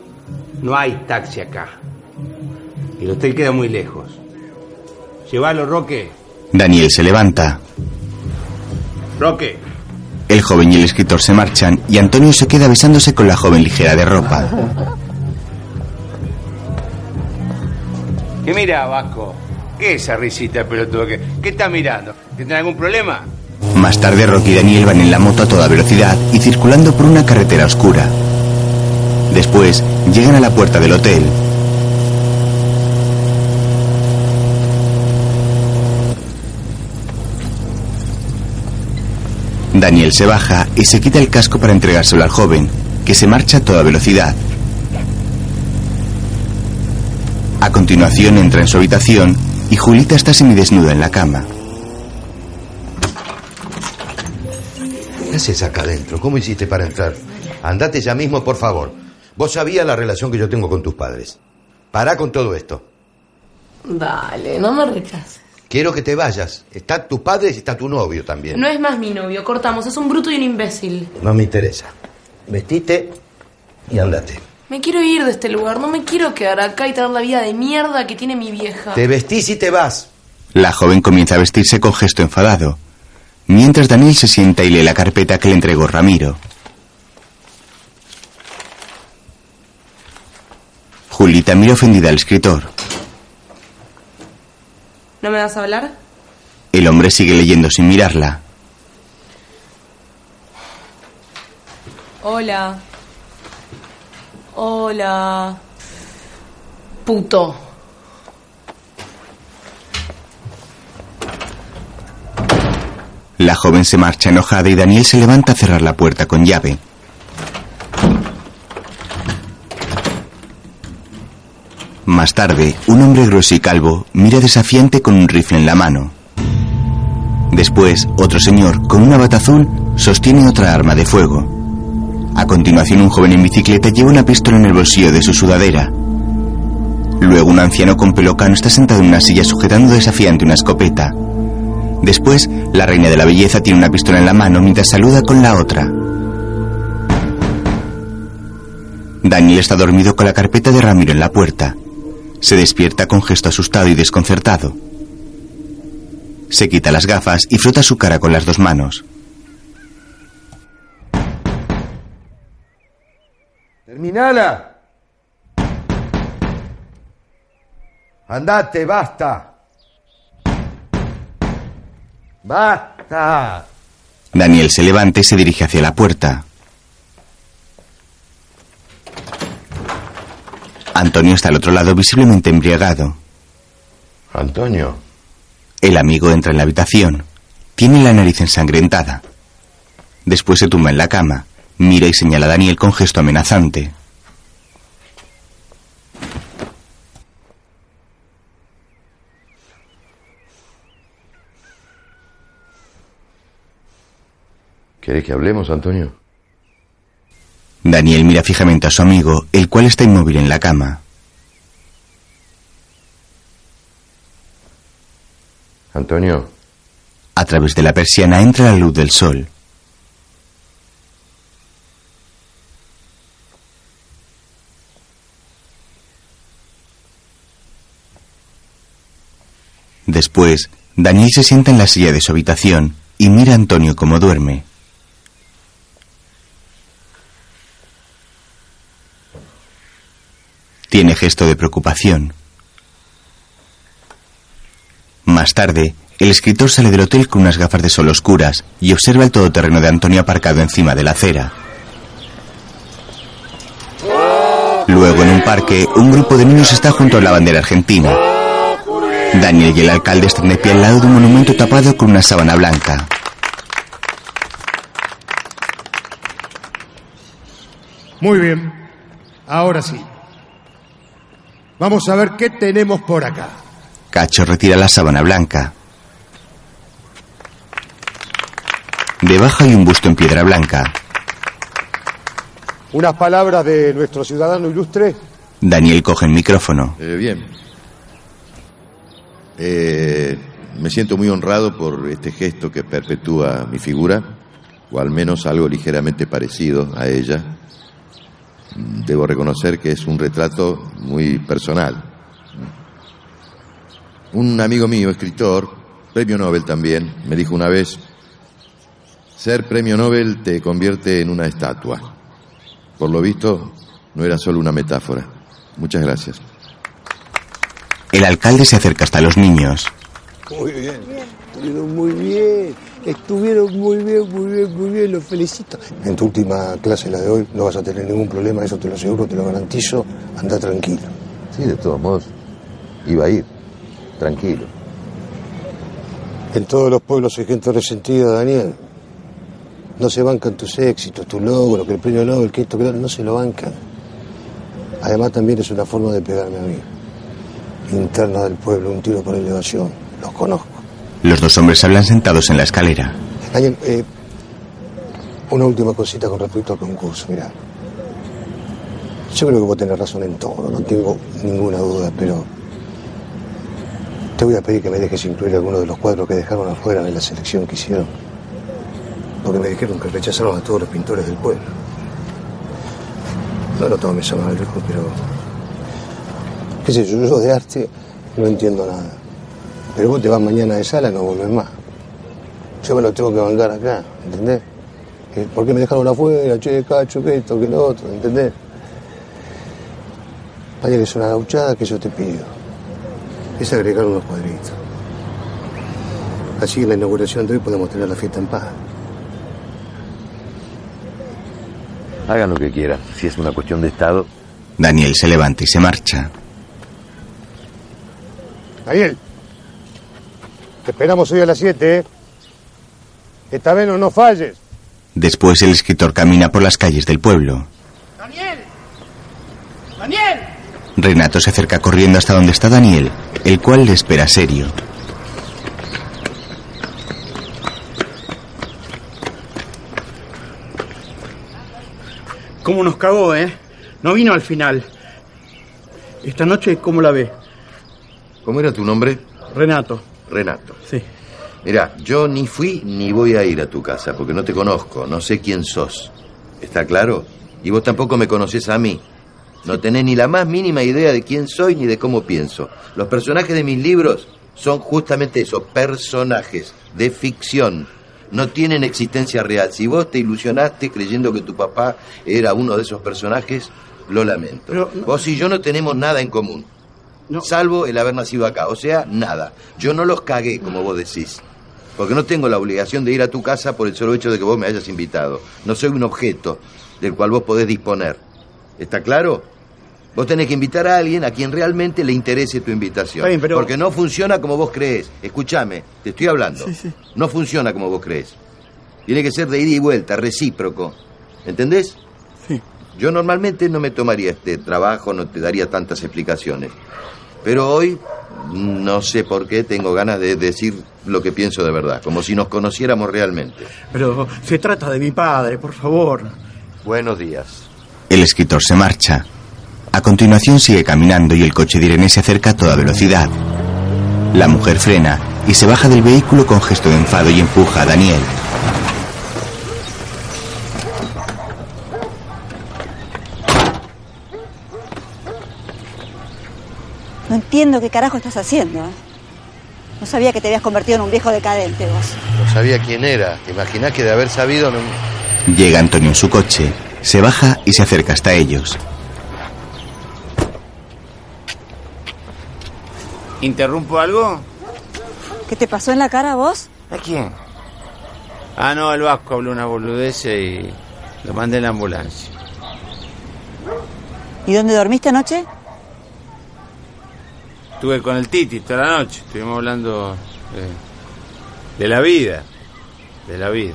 No hay taxi acá. El hotel queda muy lejos. Llévalo, Roque. Daniel se levanta. Roque. El joven y el escritor se marchan y Antonio se queda besándose con la joven ligera de ropa. ¿Qué mira, Vasco? ¿Qué es esa risita, pelotudo? ¿Qué, qué está mirando? ¿Tiene algún problema? Más tarde Rocky y Daniel van en la moto a toda velocidad y circulando por una carretera oscura. Después llegan a la puerta del hotel. Daniel se baja y se quita el casco para entregárselo al joven, que se marcha a toda velocidad. A continuación entra en su habitación y Julita está semidesnuda en la cama. ¿Qué haces acá adentro? ¿Cómo hiciste para entrar? Andate ya mismo, por favor. Vos sabías la relación que yo tengo con tus padres. Pará con todo esto. Dale, no me rechaces. Quiero que te vayas. Está tu padre y está tu novio también. No es más mi novio, cortamos, es un bruto y un imbécil. No me interesa. Vestite y andate. Me quiero ir de este lugar, no me quiero quedar acá y tener la vida de mierda que tiene mi vieja. Te vestís y te vas. La joven comienza a vestirse con gesto enfadado, mientras Daniel se sienta y lee la carpeta que le entregó Ramiro. Julita mira ofendida al escritor. ¿No me vas a hablar? El hombre sigue leyendo sin mirarla. Hola. Hola. Puto. La joven se marcha enojada y Daniel se levanta a cerrar la puerta con llave. Más tarde, un hombre grueso y calvo mira desafiante con un rifle en la mano. Después, otro señor, con una bata azul, sostiene otra arma de fuego. A continuación, un joven en bicicleta lleva una pistola en el bolsillo de su sudadera. Luego, un anciano con pelo cano está sentado en una silla sujetando desafiante una escopeta. Después, la reina de la belleza tiene una pistola en la mano mientras saluda con la otra. Daniel está dormido con la carpeta de Ramiro en la puerta. Se despierta con gesto asustado y desconcertado. Se quita las gafas y frota su cara con las dos manos. Terminala. Andate, basta. Basta. Daniel se levanta y se dirige hacia la puerta. Antonio está al otro lado visiblemente embriagado. Antonio. El amigo entra en la habitación. Tiene la nariz ensangrentada. Después se tumba en la cama. Mira y señala a Daniel con gesto amenazante. ¿Querés que hablemos, Antonio? Daniel mira fijamente a su amigo, el cual está inmóvil en la cama. Antonio. A través de la persiana entra la luz del sol. Después, Daniel se sienta en la silla de su habitación y mira a Antonio como duerme. Tiene gesto de preocupación. Más tarde, el escritor sale del hotel con unas gafas de sol oscuras y observa el todoterreno de Antonio aparcado encima de la acera. Luego, en un parque, un grupo de niños está junto a la bandera argentina. Daniel y el alcalde están de pie al lado de un monumento tapado con una sábana blanca. Muy bien, ahora sí. Vamos a ver qué tenemos por acá. Cacho retira la sábana blanca. Debajo hay un busto en piedra blanca. Unas palabras de nuestro ciudadano ilustre. Daniel coge el micrófono. Eh, bien. Eh, me siento muy honrado por este gesto que perpetúa mi figura, o al menos algo ligeramente parecido a ella. Debo reconocer que es un retrato muy personal. Un amigo mío, escritor, premio Nobel también, me dijo una vez, ser premio Nobel te convierte en una estatua. Por lo visto, no era solo una metáfora. Muchas gracias. El alcalde se acerca hasta los niños. Muy bien. Estuvieron muy bien. Estuvieron muy bien, muy bien, muy bien. Los felicito. En tu última clase, la de hoy, no vas a tener ningún problema. Eso te lo aseguro, te lo garantizo. Anda tranquilo. Sí, de todos modos, iba a ir. Tranquilo. En todos los pueblos hay gente resentida, Daniel. No se bancan tus éxitos, tu logro, que el premio Nobel, que esto, que otro, no se lo bancan. Además también es una forma de pegarme a mí. interna del pueblo, un tiro por elevación. Los conozco. Los dos hombres hablan sentados en la escalera. Daniel, eh, una última cosita con respecto al concurso, mira. Yo creo que vos tenés razón en todo, no tengo ninguna duda, pero te voy a pedir que me dejes incluir algunos de los cuadros que dejaron afuera de la selección que hicieron. Porque me dijeron que rechazaron a todos los pintores del pueblo. No lo tomes a mal, pero. qué sé yo, yo de arte no entiendo nada. Pero vos te vas mañana de sala y no volvés más. Yo me lo tengo que bancar acá, ¿entendés? Que- ¿Por qué me dejaron afuera? Che, cacho, que esto, que lo otro, ¿entendés? Vaya que es una gauchada que yo te pido. Es agregar unos cuadritos. Así en la inauguración de hoy podemos tener la fiesta en paz. Hagan lo que quieran. Si es una cuestión de Estado, Daniel se levanta y se marcha. Daniel, te esperamos hoy a las 7, ¿eh? Esta vez no nos falles. Después el escritor camina por las calles del pueblo. ¡Daniel! ¡Daniel! Renato se acerca corriendo hasta donde está Daniel, el cual le espera serio. ¿Cómo nos cagó, eh? No vino al final. Esta noche, ¿cómo la ve? ¿Cómo era tu nombre? Renato. Renato. Sí. Mira, yo ni fui ni voy a ir a tu casa porque no te conozco, no sé quién sos. ¿Está claro? Y vos tampoco me conocés a mí. No tenés ni la más mínima idea de quién soy ni de cómo pienso. Los personajes de mis libros son justamente eso, personajes de ficción. No tienen existencia real. Si vos te ilusionaste creyendo que tu papá era uno de esos personajes, lo lamento. Pero- Vos y yo no tenemos nada en común. Salvo el haber nacido acá. O sea, nada. Yo no los cagué, como vos decís. Porque no tengo la obligación de ir a tu casa por el solo hecho de que vos me hayas invitado. No soy un objeto del cual vos podés disponer. ¿Está claro? Vos tenés que invitar a alguien a quien realmente le interese tu invitación. Bien, pero- Porque no funciona como vos crees. Escúchame, te estoy hablando. Sí, sí. No funciona como vos crees. Tiene que ser de ida y vuelta, recíproco. ¿Entendés? Yo normalmente no me tomaría este trabajo, no te daría tantas explicaciones. Pero hoy, no sé por qué, tengo ganas de decir lo que pienso de verdad, como si nos conociéramos realmente. Pero se trata de mi padre, por favor. Buenos días. El escritor se marcha. A continuación sigue caminando y el coche de Irene se acerca a toda velocidad. La mujer frena y se baja del vehículo con gesto de enfado y empuja a Daniel. No entiendo qué carajo estás haciendo. ¿eh? No sabía que te habías convertido en un viejo decadente vos. No sabía quién era. ¿Te imaginas que de haber sabido no... Llega Antonio en su coche, se baja y se acerca hasta ellos. ¿Interrumpo algo? ¿Qué te pasó en la cara vos? ¿A quién? Ah, no, el Vasco habló una boludez y lo mandé en la ambulancia. ¿Y dónde dormiste anoche? Estuve con el Titi toda la noche. Estuvimos hablando de, de la vida. De la vida.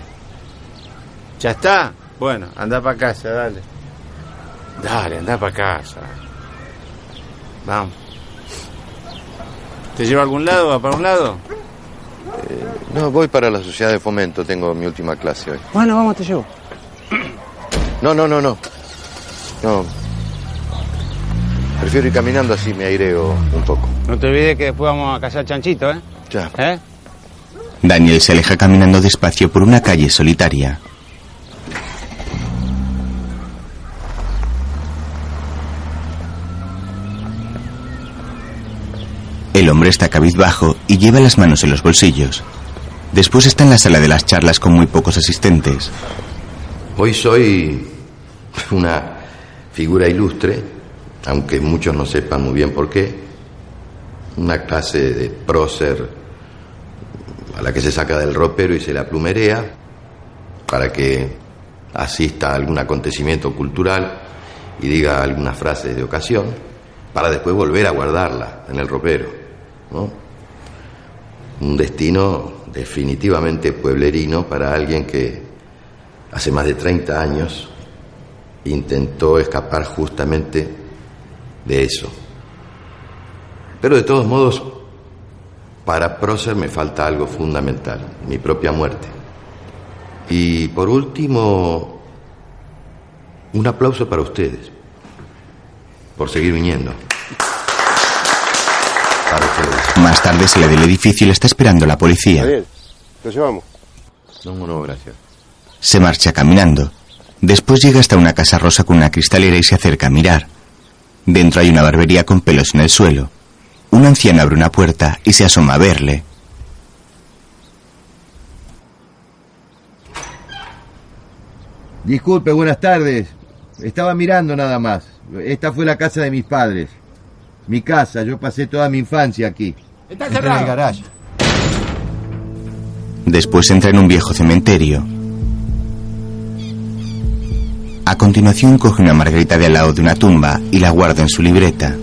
¿Ya está? Bueno, anda para casa, dale. Dale, anda para casa. Vamos. ¿Te lleva a algún lado? ¿Va para un lado? No, voy para la sociedad de fomento, tengo mi última clase hoy. Bueno, vamos, te llevo. <clears throat> No, no, no, no. No. Prefiero ir caminando así me aireo un poco. No te olvides que después vamos a cazar chanchito, ¿eh? Ya. ¿Eh? Daniel se aleja caminando despacio por una calle solitaria. El hombre está cabizbajo y lleva las manos en los bolsillos. Después está en la sala de las charlas con muy pocos asistentes. Hoy soy una figura ilustre, aunque muchos no sepan muy bien por qué. Una clase de prócer a la que se saca del ropero y se la plumerea para que asista a algún acontecimiento cultural y diga algunas frases de ocasión para después volver a guardarla en el ropero. Un destino definitivamente pueblerino para alguien que hace más de 30 años intentó escapar justamente de eso, Pero de todos modos, para Prócer me falta algo fundamental, mi propia muerte. Y por último, un aplauso para ustedes, por seguir viniendo. Para ustedes. Más tarde sale del edificio y le está esperando la policía. Lo llevamos. No, no, gracias. Se marcha caminando. Después llega hasta una casa rosa con una cristalera y se acerca a mirar. Dentro hay una barbería con pelos en el suelo. Un anciano abre una puerta y se asoma a verle. Disculpe, buenas tardes. Estaba mirando nada más. Esta fue la casa de mis padres. Mi casa, yo pasé toda mi infancia aquí. Está Entra en cerrado. el garage. Después entra en un viejo cementerio. A continuación coge una margarita de al lado de una tumba y la guarda en su libreta.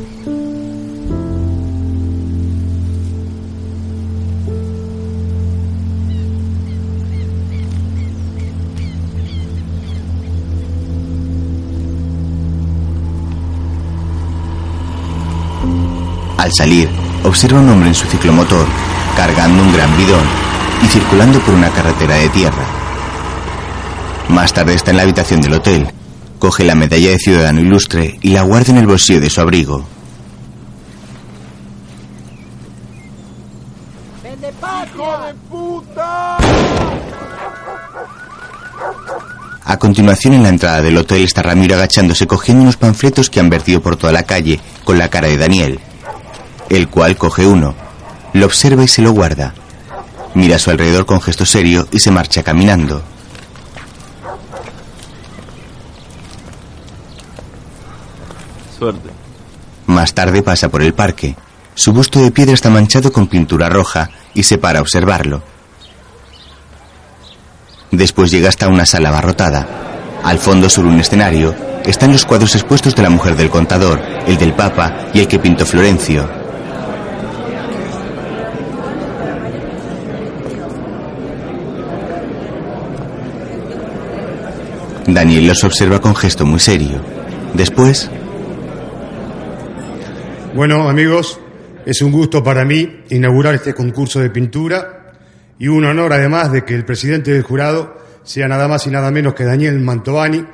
Al salir, observa a un hombre en su ciclomotor, cargando un gran bidón y circulando por una carretera de tierra. Más tarde está en la habitación del hotel. Coge la medalla de ciudadano ilustre y la guarda en el bolsillo de su abrigo. ¡Hijo de puta! A continuación, en la entrada del hotel está Ramiro agachándose cogiendo unos panfletos que han vertido por toda la calle con la cara de Daniel, el cual coge uno, lo observa y se lo guarda. Mira a su alrededor con gesto serio y se marcha caminando. Suerte. Más tarde pasa por el parque. Su busto de piedra está manchado con pintura roja y se para a observarlo. Después llega hasta una sala abarrotada. Al fondo, sobre un escenario, están los cuadros expuestos de la mujer del contador, el del Papa y el que pintó Florencio. Daniel los observa con gesto muy serio. Después, Bueno, amigos, es un gusto para mí inaugurar este concurso de pintura y un honor además de que el presidente del jurado sea nada más y nada menos que Daniel Mantovani,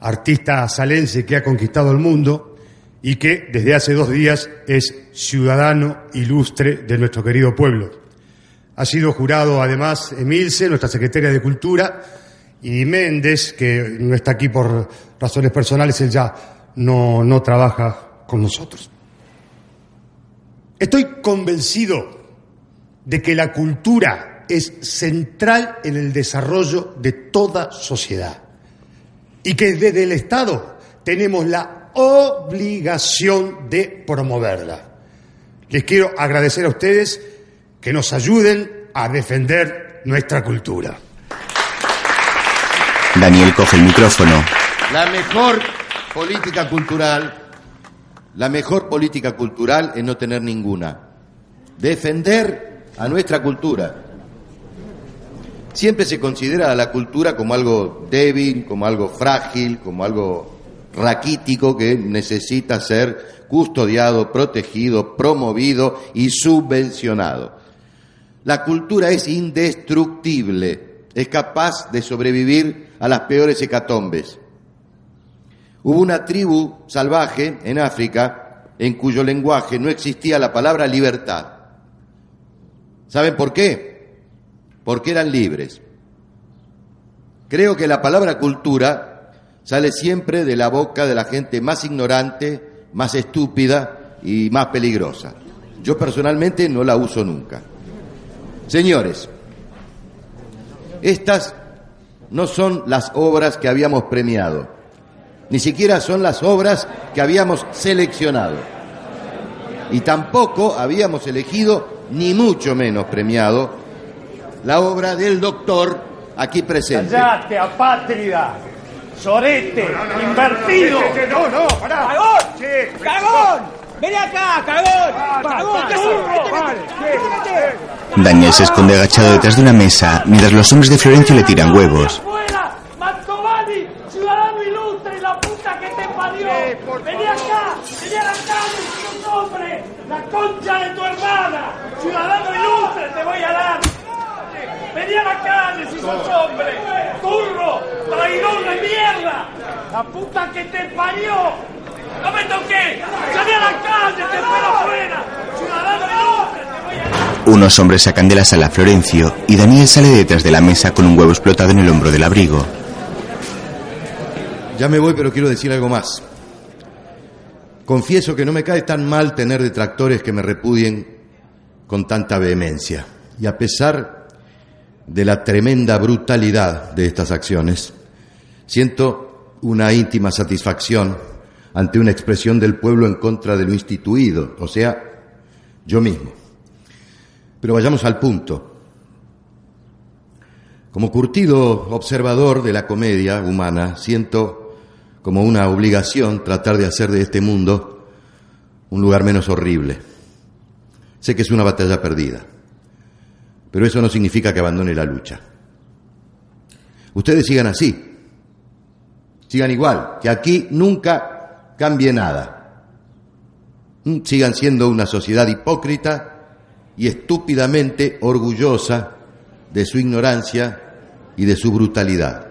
artista salense que ha conquistado el mundo y que desde hace dos días es ciudadano ilustre de nuestro querido pueblo. Ha sido jurado además Emilce, nuestra secretaria de Cultura, y Méndez, que no está aquí por razones personales, él ya no, no trabaja con nosotros. Estoy convencido de que la cultura es central en el desarrollo de toda sociedad y que desde el Estado tenemos la obligación de promoverla. Les quiero agradecer a ustedes que nos ayuden a defender nuestra cultura. Daniel coge el micrófono. La mejor política cultural, la mejor política cultural es no tener ninguna. Defender a nuestra cultura. Siempre se considera a la cultura como algo débil, como algo frágil, como algo raquítico que necesita ser custodiado, protegido, promovido y subvencionado. La cultura es indestructible, es capaz de sobrevivir a las peores hecatombes. Hubo una tribu salvaje en África en cuyo lenguaje no existía la palabra libertad. ¿Saben por qué? Porque eran libres. Creo que la palabra cultura sale siempre de la boca de la gente más ignorante, más estúpida y más peligrosa. Yo personalmente no la uso nunca. Señores, estas no son las obras que habíamos premiado, ni siquiera son las obras que habíamos seleccionado. Y tampoco habíamos elegido, ni mucho menos premiado, la obra del doctor aquí presente. ¡Callate, apátrida! ¡Sorete! ¡Invertido! ¡No, no, pará! ¡Cagón! ¡Cagón! ¡Vení acá, cagón! ¡Cagón! ¿Qué haces? Daniel se esconde agachado detrás de una mesa mientras los hombres de Florencio le tiran huevos. ¡Ciudadano ilustre! ¡La puta que te parió! Vení acá, vení a la calle, si sos hombre, la concha de tu hermana, ciudadano ilustre te voy a dar. Vení a la calle si sos hombre, turro, traidor de mierda, la puta que te parió. No me toques, salí a la calle, te espero afuera, ciudadano dar. Unos hombres sacan de la sala a Florencio y Daniel sale detrás de la mesa con un huevo explotado en el hombro del abrigo. Ya me voy, pero quiero decir algo más. Confieso que no me cae tan mal tener detractores que me repudien con tanta vehemencia. Y a pesar de la tremenda brutalidad de estas acciones, siento una íntima satisfacción ante una expresión del pueblo en contra de lo instituido, o sea, yo mismo. Pero vayamos al punto. Como curtido observador de la comedia humana, siento como una obligación tratar de hacer de este mundo un lugar menos horrible. Sé que es una batalla perdida, pero eso no significa que abandone la lucha. Ustedes sigan así, sigan igual, que aquí nunca cambie nada. Mm, Sigan siendo una sociedad hipócrita y estúpidamente orgullosa de su ignorancia y de su brutalidad.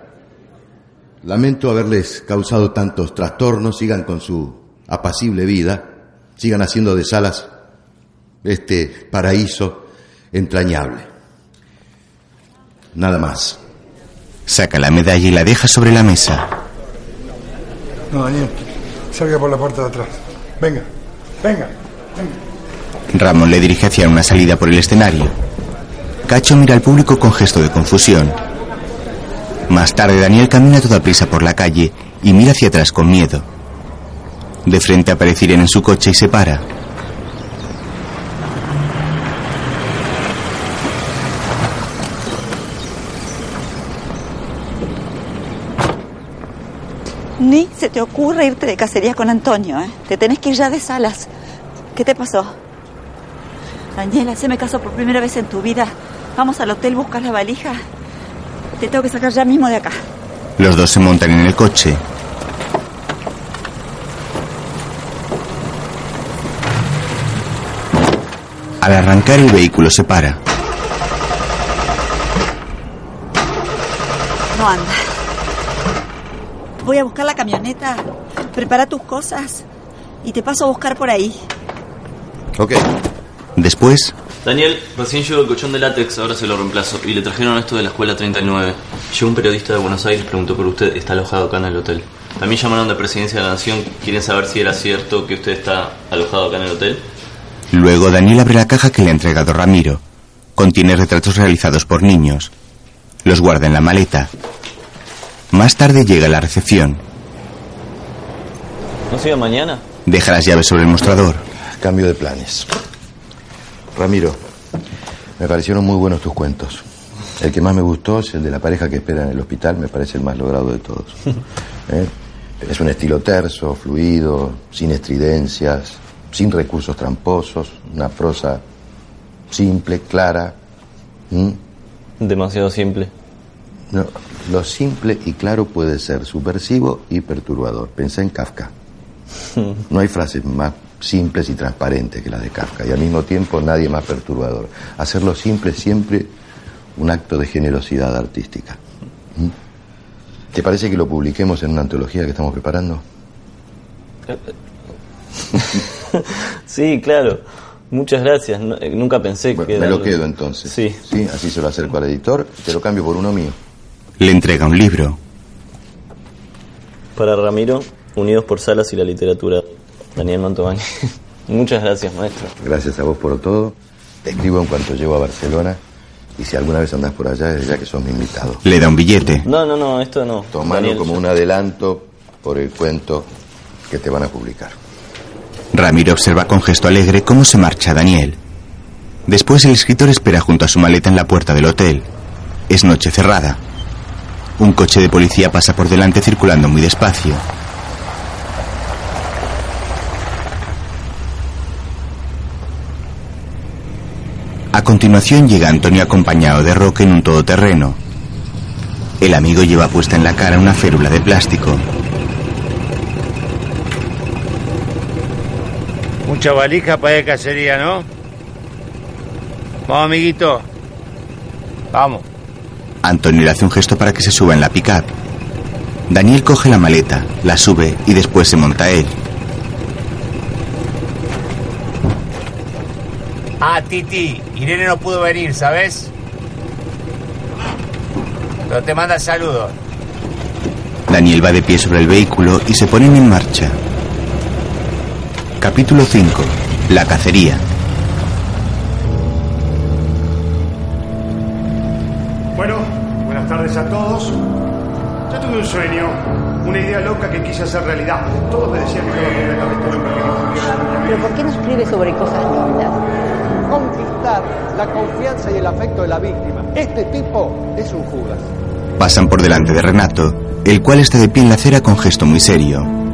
Lamento haberles causado tantos trastornos, sigan con su apacible vida, sigan haciendo de Salas este paraíso entrañable. Nada más. Saca la medalla y la deja sobre la mesa. No, Daniel, salga por la puerta de atrás. Venga, venga, venga. Ramón le dirige hacia una salida por el escenario. Cacho mira al público con gesto de confusión. Más tarde Daniel camina toda prisa por la calle y mira hacia atrás con miedo. De frente aparece Irene en su coche y se para. Ni se te ocurre irte de cacería con Antonio, ¿eh? Te tenés que ir ya de salas. ¿Qué te pasó? Daniela, haceme caso por primera vez en tu vida. Vamos al hotel, buscas la valija. Te tengo que sacar ya mismo de acá. Los dos se montan en el coche. Al arrancar el vehículo se para. No anda. Voy a buscar la camioneta. Prepara tus cosas. Y te paso a buscar por ahí. Ok. Después, Daniel, recién llegó el colchón de látex, ahora se lo reemplazo. Y le trajeron esto de la escuela 39. Llegó un periodista de Buenos Aires, preguntó por usted, está alojado acá en el hotel. También llamaron de Presidencia de la Nación, quieren saber si era cierto que usted está alojado acá en el hotel. luego Daniel abre la caja que le ha entregado Ramiro. Contiene retratos realizados por niños. Los guarda en la maleta. Más tarde llega a la recepción. ¿No se iba mañana? Deja las llaves sobre el mostrador. Cambio de planes. Ramiro, me parecieron muy buenos tus cuentos. El que más me gustó es el de la pareja que espera en el hospital, me parece el más logrado de todos. <laughs> ¿Eh? Es un estilo terso, fluido, sin estridencias, sin recursos tramposos, una prosa simple, clara. ¿Mm? Demasiado simple. No, lo simple y claro puede ser subversivo y perturbador. Pensé en Kafka. <laughs> No hay frases más simples y transparentes que las de Kafka y al mismo tiempo nadie más perturbador. Hacerlo simple es siempre un acto de generosidad artística. ¿Mm? ¿Te parece que lo publiquemos en una antología que estamos preparando? <laughs> sí, claro. Muchas gracias. No- eh, nunca pensé que... Me lo quedo entonces. Sí. Sí, así se lo acerco al editor, te lo cambio por uno mío. Le entrega un libro. Para Ramiro, Unidos por Salas y la Literatura. Daniel Mantovani. <laughs> Muchas gracias, maestro. Gracias a vos por todo. Te escribo en cuanto llego a Barcelona y si alguna vez andás por allá, desde ya que sos mi invitado. Le da un billete. No, no, no, esto no. Tomalo Daniel, como yo- un adelanto por el cuento que te van a publicar. Ramiro observa con gesto alegre cómo se marcha Daniel. Después el escritor espera junto a su maleta en la puerta del hotel. Es noche cerrada. Un coche de policía pasa por delante circulando muy despacio. A continuación llega Antonio acompañado de Roque en un todoterreno. El amigo lleva puesta en la cara una férula de plástico. Mucha valija para a cacería, ¿no? Vamos, amiguito. Vamos. Antonio le hace un gesto para que se suba en la pickup. Daniel coge la maleta, la sube y después se monta él. Ah, Titi, Irene no pudo venir, ¿sabes? Pero te manda saludos. Daniel va de pie sobre el vehículo y se ponen en marcha. Capítulo 5. La cacería. Tuve un sueño, una idea loca que quise hacer realidad. Todos me decían que estaba con la cabeza loca, no Pero ¿por qué no escribe sobre cosas lindas? Conquistar la confianza y el afecto de la víctima. Este tipo es un Judas. Pasan por delante de Renato, el cual está de pie en la acera con gesto muy serio.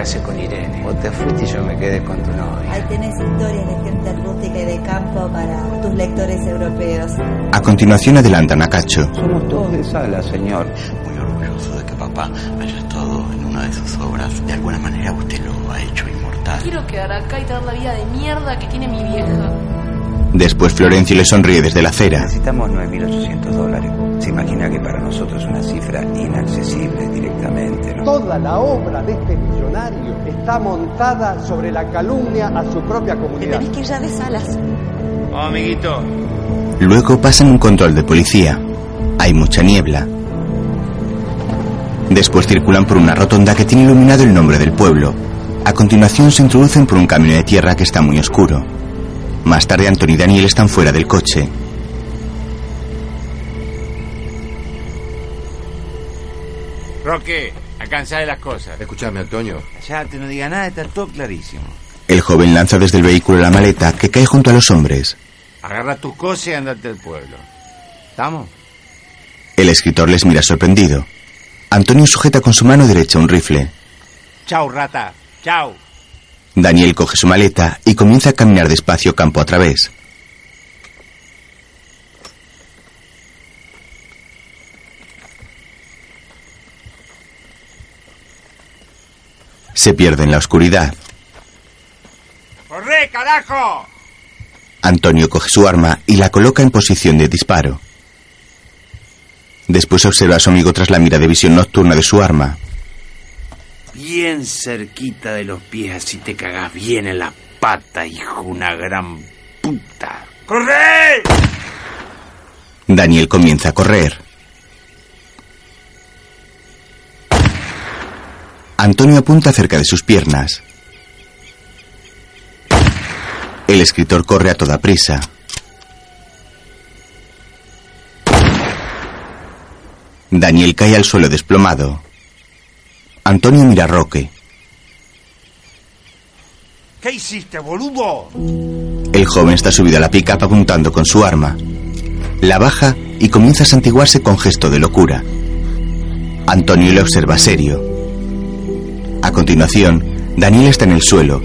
Casé con Irene. Vos te fuiste y yo me quedé con tu novia. Ahí tenés historias de gente rústica y de campo para tus lectores europeos. A continuación adelantan a Cacho. Somos todos de sala, señor. Muy orgulloso de que papá haya estado en una de sus obras. De alguna manera usted lo ha hecho inmortal. Quiero quedar acá y tener la vida de mierda que tiene mi vieja. Después Florencio le sonríe desde la acera. Necesitamos 9.800 dólares. Se imagina que para nosotros es una cifra inaccesible directamente, ¿no? Toda la obra de este millonario está montada sobre la calumnia a su propia comunidad. Tenés que ir ya de salas. Vamos, amiguito. Luego pasan un control de policía. Hay mucha niebla. Después circulan por una rotonda que tiene iluminado el nombre del pueblo. A continuación se introducen por un camino de tierra que está muy oscuro. Más tarde Antonio y Daniel están fuera del coche. Roque, alcanza de las cosas. Escúchame, Antonio. Ya te no diga nada, está todo clarísimo. El joven lanza desde el vehículo la maleta que cae junto a los hombres. Agarra tus cosas y andate al pueblo. ¿Estamos? El escritor les mira sorprendido. Antonio sujeta con su mano derecha un rifle. Chao, rata. Chao. Daniel coge su maleta y comienza a caminar despacio campo a través. Se pierde en la oscuridad. ¡Corre, carajo! Antonio coge su arma y la coloca en posición de disparo. Después observa a su amigo tras la mira de visión nocturna de su arma. Bien cerquita de los pies, así te cagás bien en la pata, hijo, una gran puta. ¡Corre! Daniel comienza a correr. Antonio apunta cerca de sus piernas. El escritor corre a toda prisa. Daniel cae al suelo desplomado. Antonio mira a Roque. ¿Qué hiciste, boludo? El joven está subido a la pica apuntando con su arma. La baja y comienza a santiguarse con gesto de locura. Antonio le observa serio. A continuación, Daniel está en el suelo.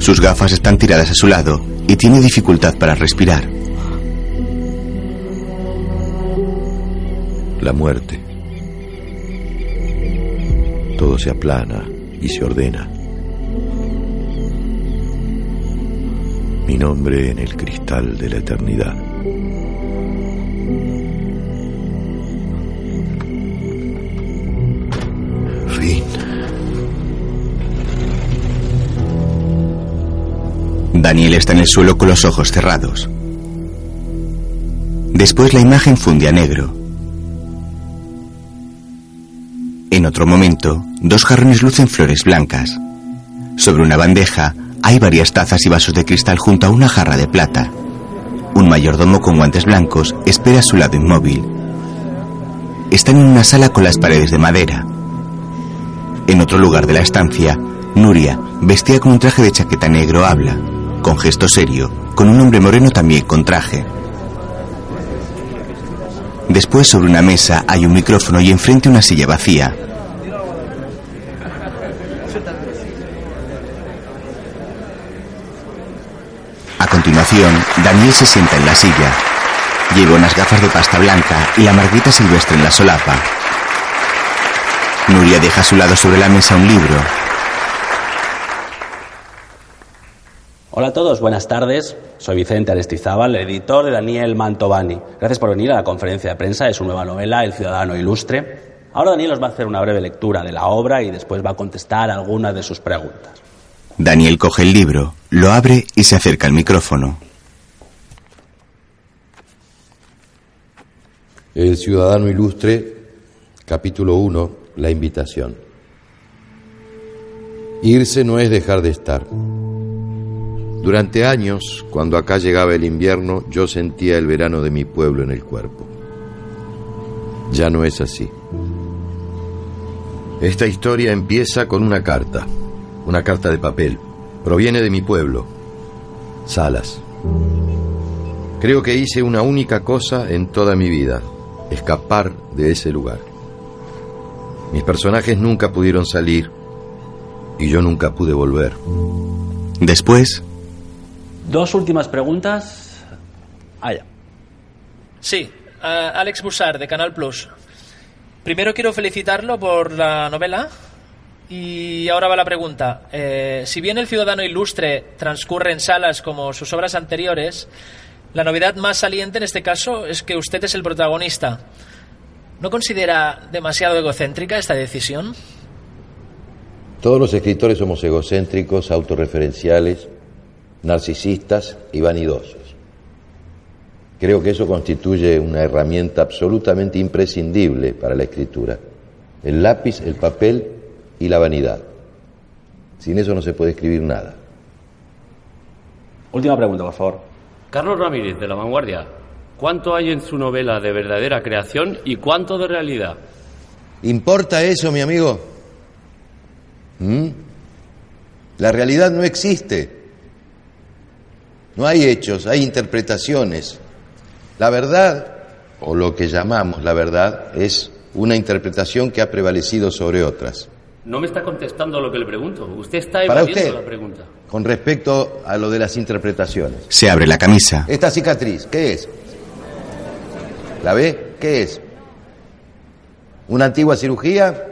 Sus gafas están tiradas a su lado y tiene dificultad para respirar. La muerte. Todo se aplana y se ordena. Mi nombre en el cristal de la eternidad. Daniel está en el suelo con los ojos cerrados. Después la imagen funde a negro. En otro momento, dos jarrones lucen flores blancas. Sobre una bandeja hay varias tazas y vasos de cristal junto a una jarra de plata. Un mayordomo con guantes blancos espera a su lado inmóvil. Están en una sala con las paredes de madera. En otro lugar de la estancia, Nuria, vestida con un traje de chaqueta negro, habla, con gesto serio, con un hombre moreno también con traje. Después, sobre una mesa, hay un micrófono y enfrente una silla vacía. A continuación, Daniel se sienta en la silla. Lleva unas gafas de pasta blanca y la marguita silvestre en la solapa. Nuria deja a su lado sobre la mesa un libro. Hola a todos, buenas tardes. Soy Vicente Aristizábal, editor de Daniel Mantovani. Gracias por venir a la conferencia de prensa de su nueva novela, El Ciudadano Ilustre. Ahora Daniel os va a hacer una breve lectura de la obra y después va a contestar algunas de sus preguntas. Daniel coge el libro, lo abre y se acerca al micrófono. El Ciudadano Ilustre, capítulo 1, la invitación. Irse no es dejar de estar. Durante años, cuando acá llegaba el invierno, yo sentía el verano de mi pueblo en el cuerpo. Ya no es así. Esta historia empieza con una carta, una carta de papel. Proviene de mi pueblo, Salas. Creo que hice una única cosa en toda mi vida, escapar de ese lugar. Mis personajes nunca pudieron salir y yo nunca pude volver. Después, Dos últimas preguntas. Allá. Sí, eh, Alex Bussard, de Canal Plus. Primero quiero felicitarlo por la novela. Y ahora va la pregunta. Eh, si bien El Ciudadano Ilustre transcurre en salas como sus obras anteriores, la novedad más saliente en este caso es que usted es el protagonista. ¿No considera demasiado egocéntrica esta decisión? Todos los escritores somos egocéntricos, autorreferenciales, narcisistas y vanidosos. Creo que eso constituye una herramienta absolutamente imprescindible para la escritura. El lápiz, el papel y la vanidad. Sin eso no se puede escribir nada. Última pregunta, por favor. Carlos Ramírez, de La Vanguardia. ¿Cuánto hay en su novela de verdadera creación y cuánto de realidad? ¿Importa eso, mi amigo? ¿Mm? La realidad no existe. No hay hechos, hay interpretaciones. La verdad, o lo que llamamos la verdad, es una interpretación que ha prevalecido sobre otras. No me está contestando lo que le pregunto. Usted está Para evadiendo usted. la pregunta. Con respecto a lo de las interpretaciones. se abre la camisa. Esta cicatriz, ¿qué es? ¿La ve? ¿Qué es? ¿Una antigua cirugía?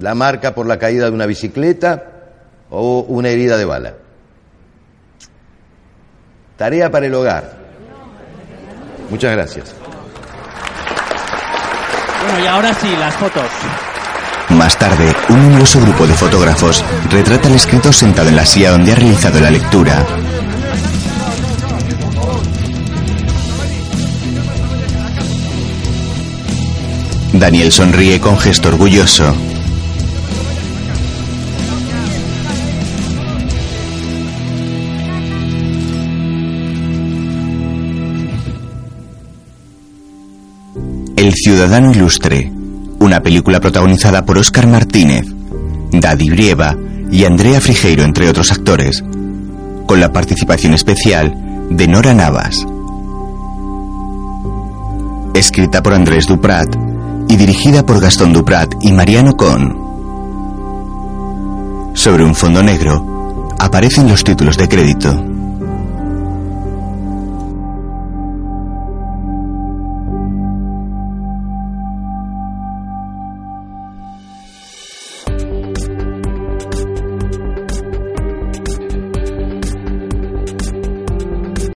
¿La marca por la caída de una bicicleta? ¿O una herida de bala? Tarea para el hogar. Muchas gracias. Bueno, y ahora sí, las fotos. Más tarde, un numeroso grupo de fotógrafos retrata al escritor sentado en la silla donde ha realizado la lectura. Daniel sonríe con gesto orgulloso. El Ciudadano Ilustre, una película protagonizada por Óscar Martínez, Daddy Brieva y Andrea Frigeiro, entre otros actores, con la participación especial de Nora Navas. Escrita por Andrés Duprat y dirigida por Gastón Duprat y Mariano Con. Sobre un fondo negro aparecen los títulos de crédito.